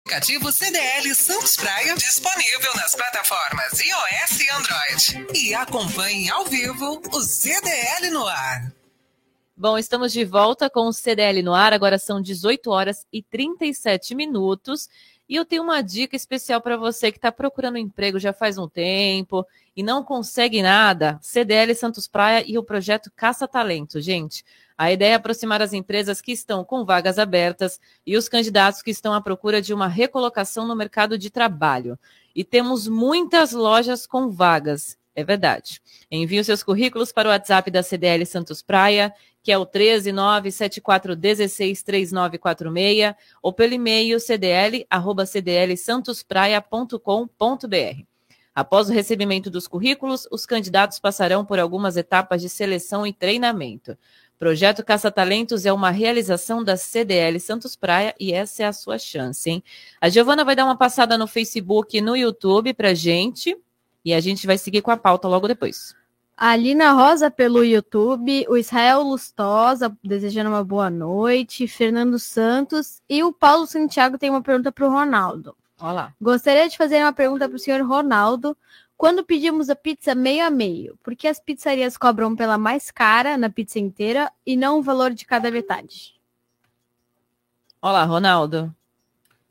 Aplicativo CDL Santos Praia disponível nas plataformas iOS e Android. E acompanhe ao vivo o CDL no ar. Bom, estamos de volta com o CDL no ar. Agora são 18 horas e 37 minutos. E eu tenho uma dica especial para você que está procurando emprego já faz um tempo e não consegue nada. CDL Santos Praia e o projeto Caça Talento, gente. A ideia é aproximar as empresas que estão com vagas abertas e os candidatos que estão à procura de uma recolocação no mercado de trabalho. E temos muitas lojas com vagas É verdade. Envie os seus currículos para o WhatsApp da CDL Santos Praia, que é o 13974163946, ou pelo e-mail cdl@cdlsantospraia.com.br. Após o recebimento dos currículos, os candidatos passarão por algumas etapas de seleção e treinamento. Projeto Caça Talentos é uma realização da CDL Santos Praia e essa é a sua chance, hein? A Giovana vai dar uma passada no Facebook e no YouTube pra gente e a gente vai seguir com a pauta logo depois. A Lina Rosa pelo YouTube, o Israel Lustosa desejando uma boa noite, Fernando Santos e o Paulo Santiago tem uma pergunta para o Ronaldo. Olá. Gostaria de fazer uma pergunta para o senhor Ronaldo. Quando pedimos a pizza meio a meio, por que as pizzarias cobram pela mais cara na pizza inteira e não o valor de cada metade? Olá, Ronaldo.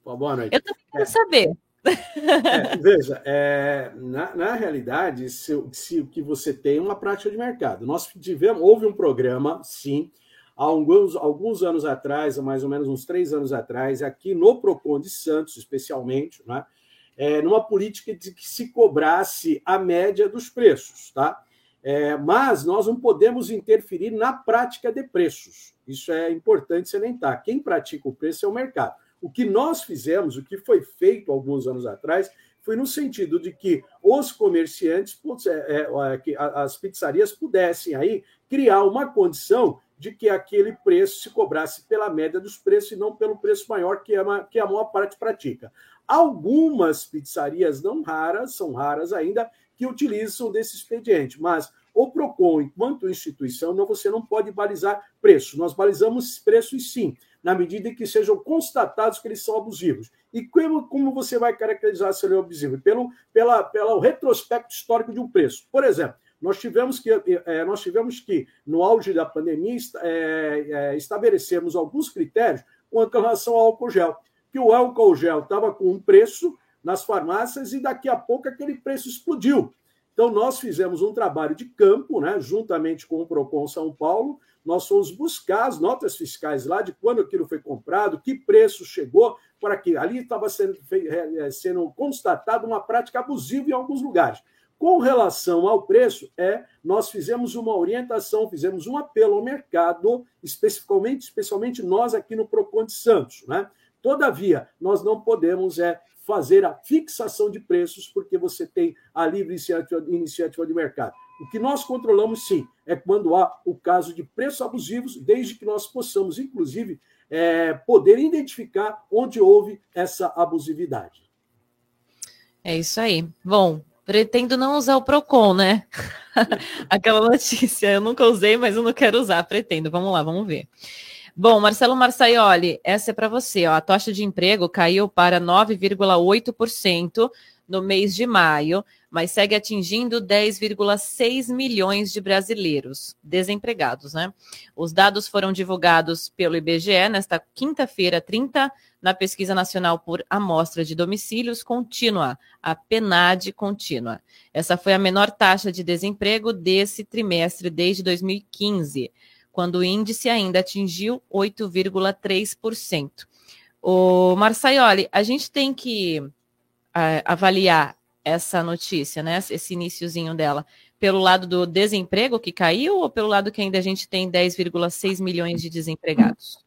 Boa noite. Eu também quero saber. É, veja, é, na, na, realidade, se, se o que você tem é uma prática de mercado. Nós tivemos, houve um programa, sim, há alguns, alguns anos atrás, mais ou menos uns três anos atrás, aqui no Procon de Santos, especialmente, né, é, numa política de que se cobrasse a média dos preços, tá? É, mas nós não podemos interferir na prática de preços. Isso é importante salientar. Quem pratica o preço é o mercado. O que nós fizemos, o que foi feito alguns anos atrás, foi no sentido de que os comerciantes, é, é, que as pizzarias pudessem aí criar uma condição de que aquele preço se cobrasse pela média dos preços e não pelo preço maior que a, a maior parte pratica. Algumas pizzarias, não raras, são raras ainda, que utilizam desse expediente, mas o PROCON, enquanto instituição, não, você não pode balizar preço. Nós balizamos preços sim, na medida em que sejam constatados que eles são abusivos. E como, como você vai caracterizar se ele é abusivo? Pelo, pela, pelo retrospecto histórico de um preço. Por exemplo, nós tivemos que, é, nós tivemos que no auge da pandemia, é, é, estabelecermos alguns critérios com relação ao álcool gel que o álcool gel estava com um preço nas farmácias e daqui a pouco aquele preço explodiu. Então, nós fizemos um trabalho de campo, né, juntamente com o PROCON São Paulo. Nós fomos buscar as notas fiscais lá de quando aquilo foi comprado, que preço chegou, para que ali estava sendo, é, sendo constatado uma prática abusiva em alguns lugares. Com relação ao preço, é nós fizemos uma orientação, fizemos um apelo ao mercado, especificamente, especialmente nós aqui no PROCON de Santos, né? Todavia, nós não podemos é, fazer a fixação de preços, porque você tem a livre iniciativa, iniciativa de mercado. O que nós controlamos, sim, é quando há o caso de preços abusivos, desde que nós possamos, inclusive, é, poder identificar onde houve essa abusividade. É isso aí. Bom, pretendo não usar o Procon, né? Aquela notícia, eu nunca usei, mas eu não quero usar, pretendo. Vamos lá, vamos ver. Bom, Marcelo Marçaioli, essa é para você. Ó. A taxa de emprego caiu para 9,8% no mês de maio, mas segue atingindo 10,6 milhões de brasileiros desempregados, né? Os dados foram divulgados pelo IBGE nesta quinta-feira, 30, na Pesquisa Nacional por Amostra de Domicílios Contínua, a PNAD contínua. Essa foi a menor taxa de desemprego desse trimestre desde 2015 quando o índice ainda atingiu 8,3%. O Marçaioli, a gente tem que uh, avaliar essa notícia, né? Esse iníciozinho dela, pelo lado do desemprego que caiu ou pelo lado que ainda a gente tem 10,6 milhões de desempregados?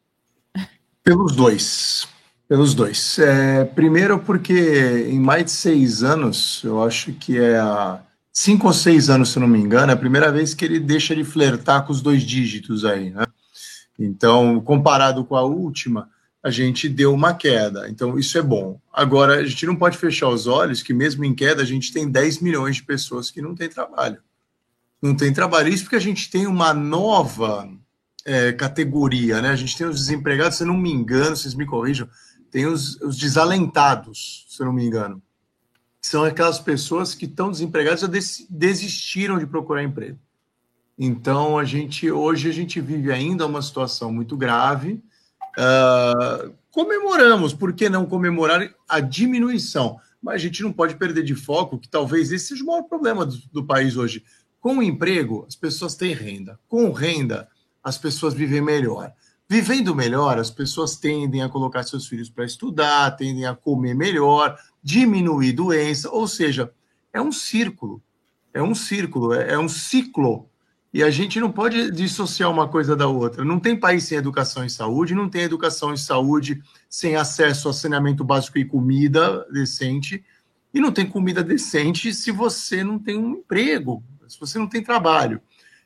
Pelos dois. Pelos dois. É, primeiro, porque em mais de seis anos, eu acho que é a cinco ou seis anos, se não me engano, é a primeira vez que ele deixa de flertar com os dois dígitos aí, né? Então, comparado com a última, a gente deu uma queda. Então, isso é bom. Agora, a gente não pode fechar os olhos que, mesmo em queda, a gente tem 10 milhões de pessoas que não têm trabalho. Não tem trabalho. Isso porque a gente tem uma nova é, categoria, né? A gente tem os desempregados, se não me engano, vocês me corrijam, tem os, os desalentados, se não me engano são aquelas pessoas que estão desempregadas já desistiram de procurar emprego. Então a gente hoje a gente vive ainda uma situação muito grave. Uh, comemoramos, por que não comemorar a diminuição? Mas a gente não pode perder de foco que talvez esse seja o maior problema do, do país hoje. Com emprego, as pessoas têm renda. Com renda, as pessoas vivem melhor. Vivendo melhor, as pessoas tendem a colocar seus filhos para estudar, tendem a comer melhor, diminuir doença, ou seja, é um círculo. É um círculo, é, é um ciclo. E a gente não pode dissociar uma coisa da outra. Não tem país sem educação e saúde, não tem educação e saúde sem acesso a saneamento básico e comida decente, e não tem comida decente se você não tem um emprego, se você não tem trabalho.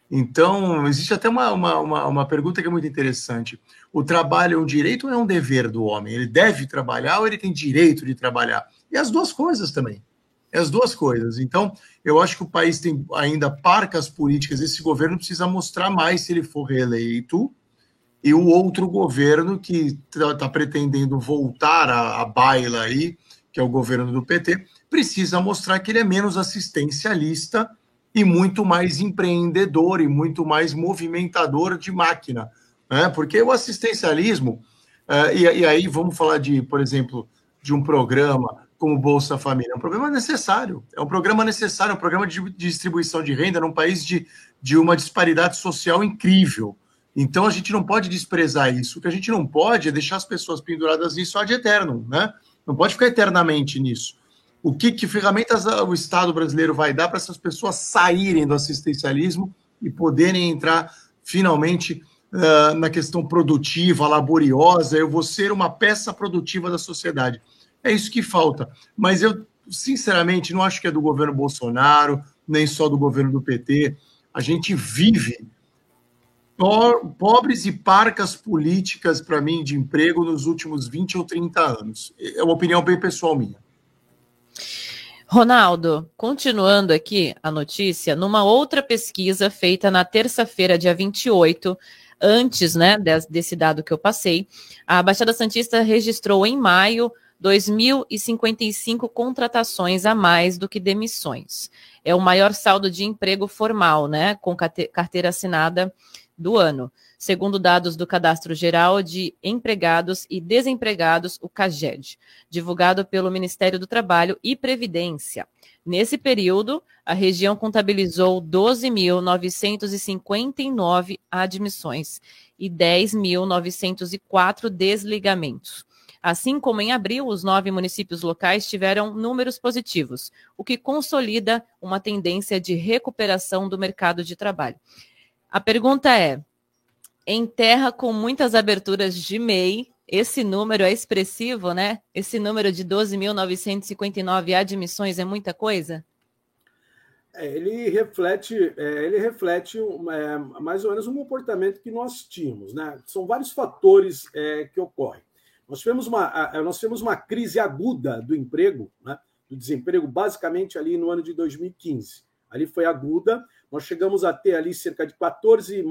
Então, existe até uma, uma, uma, uma, pergunta que é muito interessante. O trabalho é um direito ou é um dever do homem? Ele deve trabalhar ou ele tem direito de trabalhar? E as duas coisas também. É as duas coisas. Então, eu acho que o país tem ainda parcas políticas. Esse governo precisa mostrar mais se ele for reeleito. E o outro governo que está tá pretendendo voltar à, à baila aí, que é o governo do PT, precisa mostrar que ele é menos assistencialista e muito mais empreendedor e muito mais movimentador de máquina. Né? Porque o assistencialismo, uh, e, e, aí vamos falar de, por exemplo, de um programa como Bolsa Família, é um programa necessário, é um programa necessário, é um programa de distribuição de renda num país de, de uma disparidade social incrível. Então a gente não pode desprezar isso. O que a gente não pode é deixar as pessoas penduradas nisso ad eterno, né? Não pode ficar eternamente nisso o que, que ferramentas o Estado brasileiro vai dar para essas pessoas saírem do assistencialismo e poderem entrar finalmente na questão produtiva, laboriosa. Eu vou ser uma peça produtiva da sociedade. É isso que falta. Mas eu, sinceramente, não acho que é do governo Bolsonaro, nem só do governo do PT. A gente vive pobres e parcas políticas, para mim, de emprego nos últimos 20 ou 30 anos. É uma opinião bem pessoal minha. Ronaldo, continuando aqui a notícia, numa outra pesquisa feita na terça-feira, dia 28, antes né, desse dado que eu passei, a Baixada Santista registrou em maio 2.055 contratações a mais do que demissões. É o maior saldo de emprego formal, né, com carteira assinada do ano segundo dados do Cadastro Geral de Empregados e Desempregados, o CAGED, divulgado pelo Ministério do Trabalho e Previdência. Nesse período, a região contabilizou 12.959 admissões e 10.904 desligamentos. Assim como em abril, os nove municípios locais tiveram números positivos, o que consolida uma tendência de recuperação do mercado de trabalho. A pergunta é: em terra com muitas aberturas de MEI, esse número é expressivo, né? Esse número de 12.959 admissões é muita coisa? É, ele reflete, é, ele reflete é, mais ou menos um comportamento que nós tínhamos, né? São vários fatores é, que ocorrem. Nós tivemos uma, nós tivemos uma crise aguda do emprego, né? do desemprego, basicamente ali no ano de 2015. Ali foi aguda, nós chegamos a ter ali cerca de 14,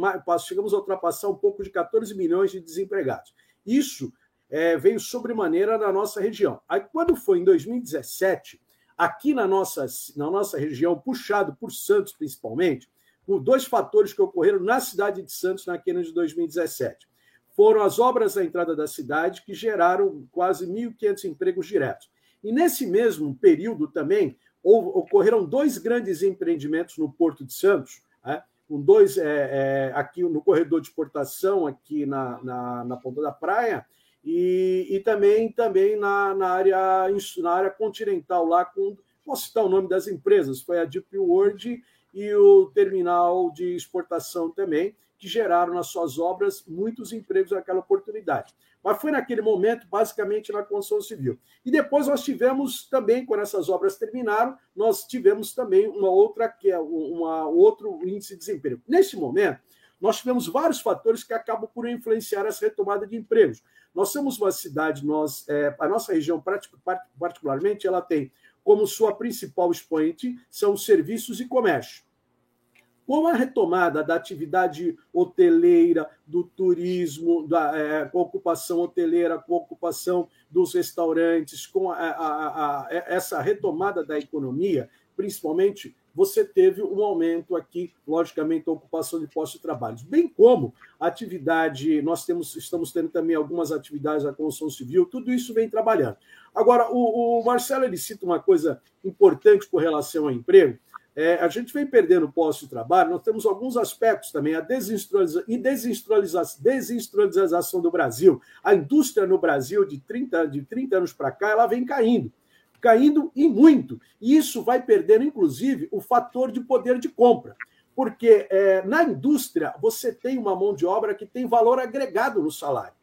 chegamos a ultrapassar um pouco de 14 milhões de desempregados. Isso é, veio sobremaneira na nossa região. Aí, quando foi em 2017, aqui na nossa, na nossa região, puxado por Santos principalmente, por dois fatores que ocorreram na cidade de Santos naquele ano de 2017. Foram as obras da entrada da cidade que geraram quase 1.500 empregos diretos. E nesse mesmo período também ocorreram dois grandes empreendimentos no Porto de Santos, né? um dois é, é, aqui no corredor de exportação, aqui na, na, na ponta da praia, e, e também, também na, na, área, na área continental, lá com. Posso citar o nome das empresas, foi a Deep World e o terminal de exportação também, que geraram nas suas obras muitos empregos naquela oportunidade. Mas foi naquele momento, basicamente, na construção civil. E depois nós tivemos também, quando essas obras terminaram, nós tivemos também uma outra, que é uma, outro índice de desemprego. Neste momento, nós tivemos vários fatores que acabam por influenciar essa retomada de empregos. Nós somos uma cidade, nós, é, a nossa região, particularmente, ela tem como sua principal expoente são os serviços e comércio. Com a retomada da atividade hoteleira, do turismo, da é, com ocupação hoteleira, com ocupação dos restaurantes, com a, a, a, essa retomada da economia, principalmente, você teve um aumento aqui, logicamente, da ocupação de postos de trabalho. Bem como atividade, nós temos, estamos tendo também algumas atividades da construção civil, tudo isso vem trabalhando. Agora, o, o Marcelo ele cita uma coisa importante com relação ao emprego, é, a gente vem perdendo posto de trabalho, nós temos alguns aspectos também, a desindustrializa desindustrialização, desindustrialização do Brasil. A indústria no Brasil, de 30, de 30 anos para cá, ela vem caindo. caindo e muito. E isso vai perdendo, inclusive, o fator de poder de compra. Porque é, na indústria você tem uma mão de obra que tem valor agregado no salário.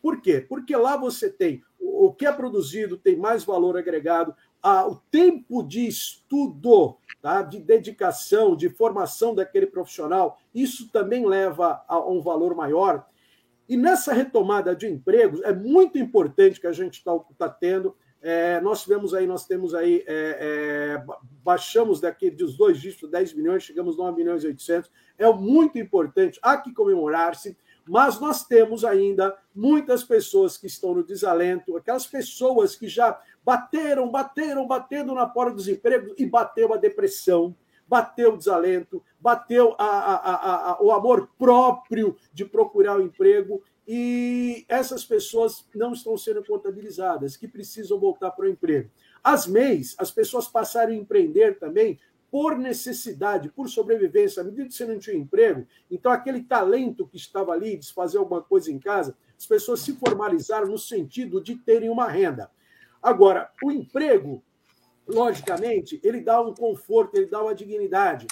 Por quê? Porque lá você tem o que é produzido tem mais valor agregado, a, o tempo de estudo, tá? de dedicação, de formação daquele profissional, isso também leva a um valor maior. E nessa retomada de empregos, é muito importante que a gente está tá tendo. É, nós tivemos aí, nós temos aí, é, é, baixamos daqui dos dois dígitos, 10 milhões, chegamos a 9 milhões e 800. É muito importante, há que comemorar-se, mas nós temos ainda muitas pessoas que estão no desalento, aquelas pessoas que já bateram, bateram, batendo na porta dos empregos e bateu a depressão, bateu o desalento, bateu a, a, a, o amor próprio de procurar o um emprego e essas pessoas não estão sendo contabilizadas, que precisam voltar para o emprego. As MEIs, as pessoas passaram a empreender também por necessidade, por sobrevivência, à medida que você não tinha emprego, então aquele talento que estava ali, de fazer alguma coisa em casa, as pessoas se formalizaram no sentido de terem uma renda. Agora, o emprego, logicamente, ele dá um conforto, ele dá uma dignidade.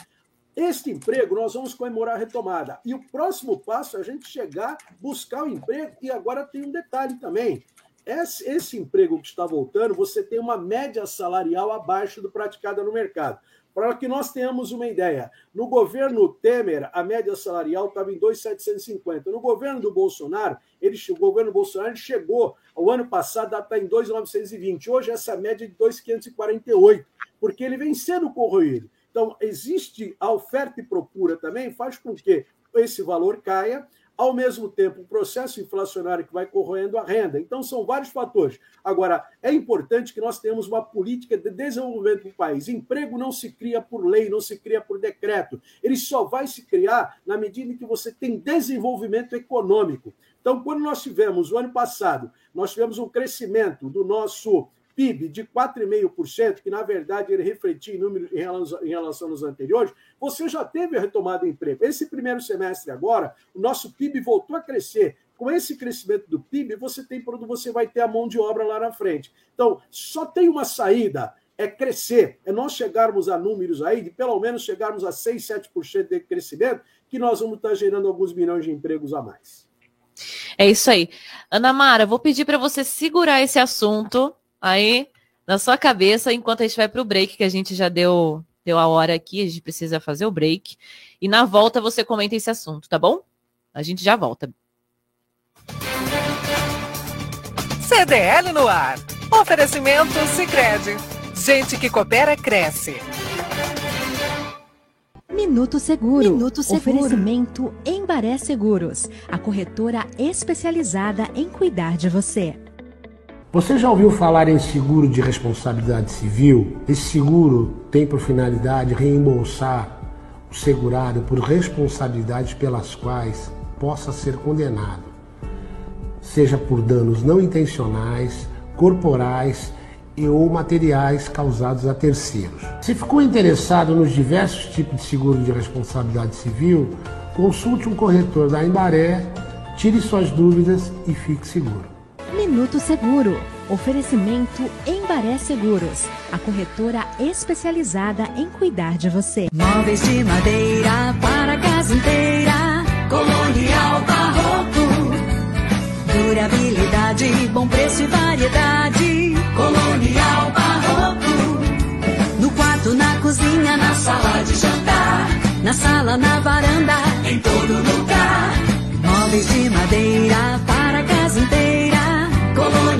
Este emprego nós vamos comemorar a retomada. E o próximo passo é a gente chegar, buscar o emprego, e agora tem um detalhe também. Esse, esse emprego que está voltando, você tem uma média salarial abaixo do praticada no mercado. Para que nós tenhamos uma ideia, no governo Temer, a média salarial estava em 2,750. No governo do Bolsonaro, ele, o governo Bolsonaro chegou, o ano passado, está em 2,920. Hoje, essa média é de 2,548, porque ele vem sendo corroído. Então, existe a oferta e procura também, faz com que esse valor caia, ao mesmo tempo, o processo inflacionário que vai corroendo a renda. Então, são vários fatores. Agora, é importante que nós tenhamos uma política de desenvolvimento do país. Emprego não se cria por lei, não se cria por decreto. Ele só vai se criar na medida em que você tem desenvolvimento econômico. Então, quando nós tivemos, o ano passado, nós tivemos um crescimento do nosso PIB de 4,5%, que na verdade ele refletia em número em relação, em relação aos anteriores, você já teve a retomada do emprego. Esse primeiro semestre agora, o nosso PIB voltou a crescer. Com esse crescimento do PIB, você tem você vai ter a mão de obra lá na frente. Então, só tem uma saída, é crescer, é nós chegarmos a números aí, de pelo menos chegarmos a 6, 7% de crescimento, que nós vamos estar gerando alguns milhões de empregos a mais. É isso aí. Ana Mara, vou pedir para você segurar esse assunto aí na sua cabeça enquanto a gente vai para o break, que a gente já deu, deu a hora aqui, a gente precisa fazer o break. E na volta você comenta esse assunto, tá bom? A gente já volta. CDL no ar. Oferecimento Sicredi. Gente que coopera cresce. Minuto Seguro. Minuto Seguro. Oferecimento Embaré Seguros, a corretora especializada em cuidar de você. Você já ouviu falar em seguro de responsabilidade civil? Esse seguro tem por finalidade reembolsar o segurado por responsabilidades pelas quais possa ser condenado, seja por danos não intencionais, corporais e ou materiais causados a terceiros. Se ficou interessado nos diversos tipos de seguro de responsabilidade civil, consulte um corretor da Embaré, tire suas dúvidas e fique seguro. Minuto Seguro. Oferecimento Embaré Seguros, a corretora especializada em cuidar de você. Móveis de madeira para casa inteira. Colonial Barroco. Durabilidade, bom preço e variedade. Colonial Barroco. No quarto, na cozinha, na sala de jantar. Na sala, na varanda, em todo lugar. Móveis de madeira para casa inteira.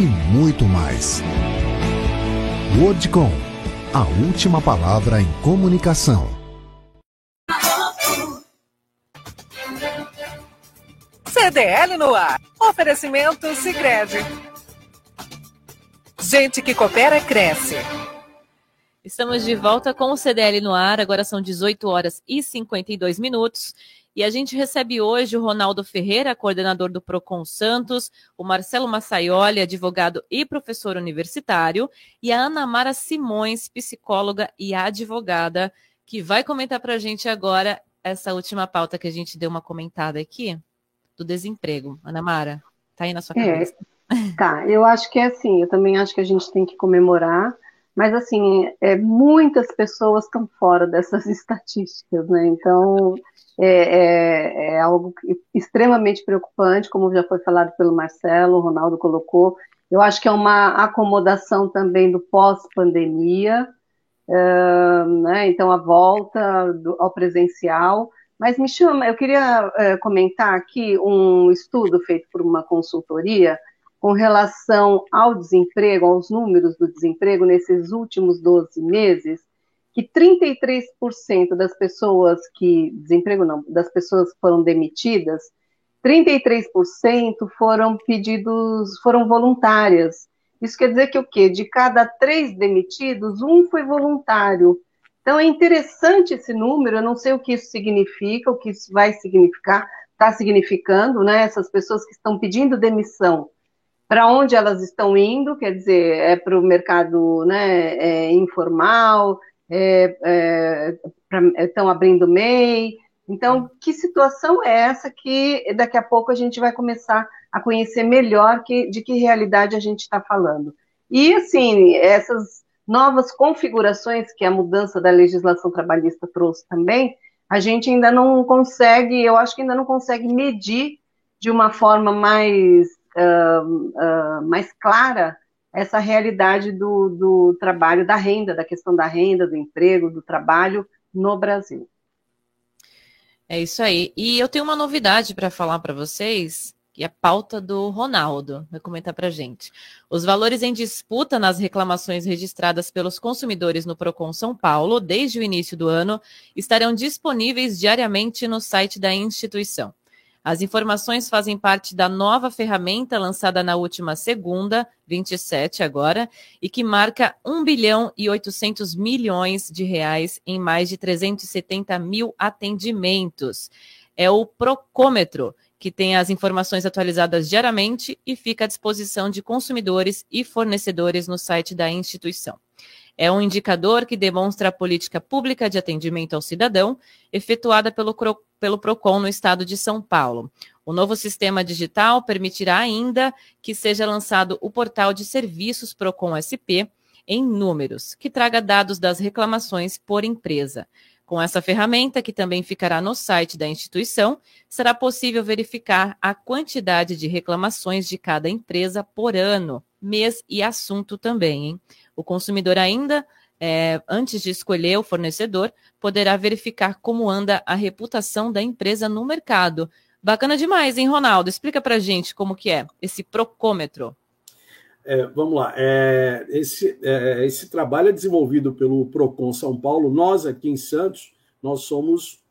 e muito mais. Wordcom, a última palavra em comunicação. CDL no ar. Oferecimento Sicredi. Gente que coopera, cresce. Estamos de volta com o CDL no ar, agora são 18 horas e 52 minutos. E a gente recebe hoje o Ronaldo Ferreira, coordenador do Procon Santos, o Marcelo Massaioli, advogado e professor universitário, e a Ana Mara Simões, psicóloga e advogada, que vai comentar para a gente agora essa última pauta que a gente deu uma comentada aqui, do desemprego. Ana Mara, tá aí na sua cabeça. É, tá, eu acho que é assim, eu também acho que a gente tem que comemorar, mas assim, é, muitas pessoas estão fora dessas estatísticas, né? Então, é, é, é, algo extremamente preocupante, como já foi falado pelo Marcelo, o Ronaldo colocou. Eu acho que é uma acomodação também do pós-pandemia, uh, né? então a volta do, ao presencial. Mas me chama, eu queria uh, comentar aqui um estudo feito por uma consultoria com relação ao desemprego, aos números do desemprego nesses últimos 12 meses, que 33% das pessoas que, desemprego não, das pessoas que foram demitidas, 33% foram pedidos, foram voluntárias. Isso quer dizer que o quê? De cada três demitidos, um foi voluntário. Então é interessante esse número, eu não sei o que isso significa, o que isso vai significar, está significando, né? Essas pessoas que estão pedindo demissão, para onde elas estão indo, quer dizer, é para o mercado né, é, informal, é, é, estão abrindo MEI. Então, que situação é essa que daqui a pouco a gente vai começar a conhecer melhor que, de que realidade a gente está falando? E, assim, essas novas configurações que a mudança da legislação trabalhista trouxe também, a gente ainda não consegue, eu acho que ainda não consegue medir de uma forma mais, uh, mais clara essa realidade do, do trabalho, da renda, da questão da renda, do emprego, do trabalho no Brasil. É isso aí. E eu tenho uma novidade para falar para vocês, que é a pauta do Ronaldo. Vai comentar para gente. Os valores em disputa nas reclamações registradas pelos consumidores no Procon São Paulo desde o início do ano estarão disponíveis diariamente no site da instituição. As informações fazem parte da nova ferramenta lançada na última segunda, 27 agora, e que marca 1 bilhão e 800 milhões de reais em mais de 370 mil atendimentos. É o Procômetro, que tem as informações atualizadas diariamente e fica à disposição de consumidores e fornecedores no site da instituição. É um indicador que demonstra a política pública de atendimento ao cidadão, efetuada pelo, pelo PROCON no estado de São Paulo. O novo sistema digital permitirá ainda que seja lançado o portal de serviços PROCON SP em números, que traga dados das reclamações por empresa. Com essa ferramenta, que também ficará no site da instituição, será possível verificar a quantidade de reclamações de cada empresa por ano, mês e assunto também. Hein? O consumidor ainda, é, antes de escolher o fornecedor, poderá verificar como anda a reputação da empresa no mercado. Bacana demais, hein, Ronaldo? Explica para gente como que é esse procômetro. É, vamos lá. É, esse, é, esse trabalho é desenvolvido pelo Procon São Paulo. Nós aqui em Santos, nós somos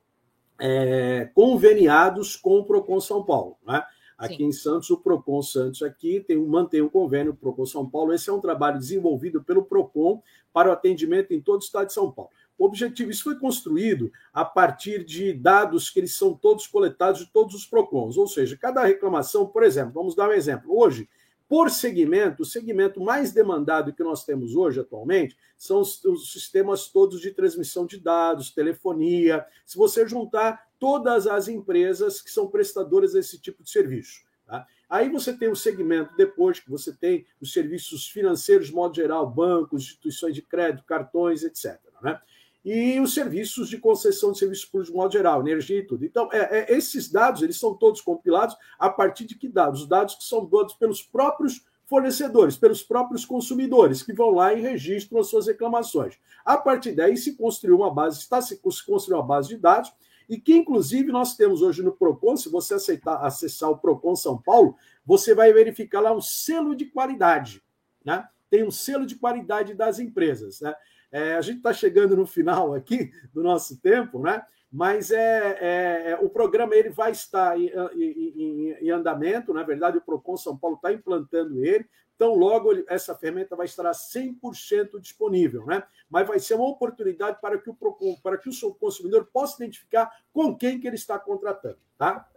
é, conveniados com o Procon São Paulo. Né? Aqui Sim. em Santos, o Procon Santos aqui tem, mantém um convênio o Procon São Paulo. Esse é um trabalho desenvolvido pelo Procon para o atendimento em todo o estado de São Paulo. O objetivo, isso foi construído a partir de dados que eles são todos coletados de todos os PROCONs, ou seja, cada reclamação, por exemplo, vamos dar um exemplo. Hoje, por segmento, o segmento mais demandado que nós temos hoje atualmente são os, os, sistemas todos de transmissão de dados, telefonia. Se você juntar todas as empresas que são prestadoras desse tipo de serviço. Tá? Aí você tem o segmento depois, que você tem os serviços financeiros de modo geral, bancos, instituições de crédito, cartões, etc. Né? E os serviços de concessão de serviços públicos de modo geral, energia e tudo. Então, é, é, esses dados, eles são todos compilados a partir de que dados? Os dados que são dados pelos próprios fornecedores, pelos próprios consumidores, que vão lá e registram as suas reclamações. A partir daí se construiu uma base, está se construiu uma base de dados, e que, inclusive, nós temos hoje no PROCON, se você aceitar, acessar o PROCON São Paulo, você vai verificar lá um selo de qualidade. Né? Tem um selo de qualidade das empresas. Né? É, a gente está chegando no final aqui do nosso tempo, né? mas é, é, é, o programa ele vai estar em, em, em, andamento, na verdade, o Procon São Paulo está implantando ele, então logo essa ferramenta vai estar 100% disponível, né? Mas vai ser uma oportunidade para que o Procon, para que o consumidor possa identificar com quem que ele está contratando, tá?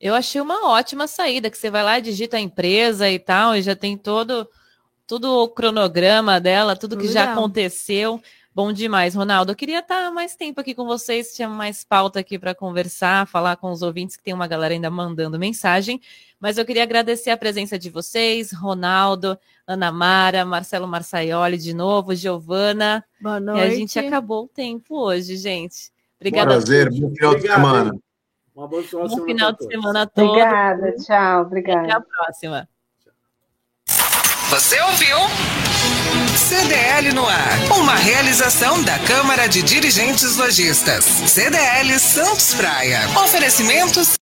Eu achei uma ótima saída, que você vai lá, digita a empresa e tal, e já tem todo, todo o cronograma dela, tudo que já aconteceu. Bom demais, Ronaldo. Eu queria estar mais tempo aqui com vocês, tinha mais pauta aqui para conversar, falar com os ouvintes, que tem uma galera ainda mandando mensagem. Mas eu queria agradecer a presença de vocês, Ronaldo, Ana Mara, Marcelo Marçaioli de novo, Giovana. Boa noite. E a gente acabou o tempo hoje, gente. Obrigada. Prazer, bom final de semana. Uma boa bom final de semana a todos. Obrigada, tchau, obrigada. Até a próxima. Você ouviu? CDL no ar. Uma realização da Câmara de Dirigentes Lojistas. CDL Santos Praia. Oferecimentos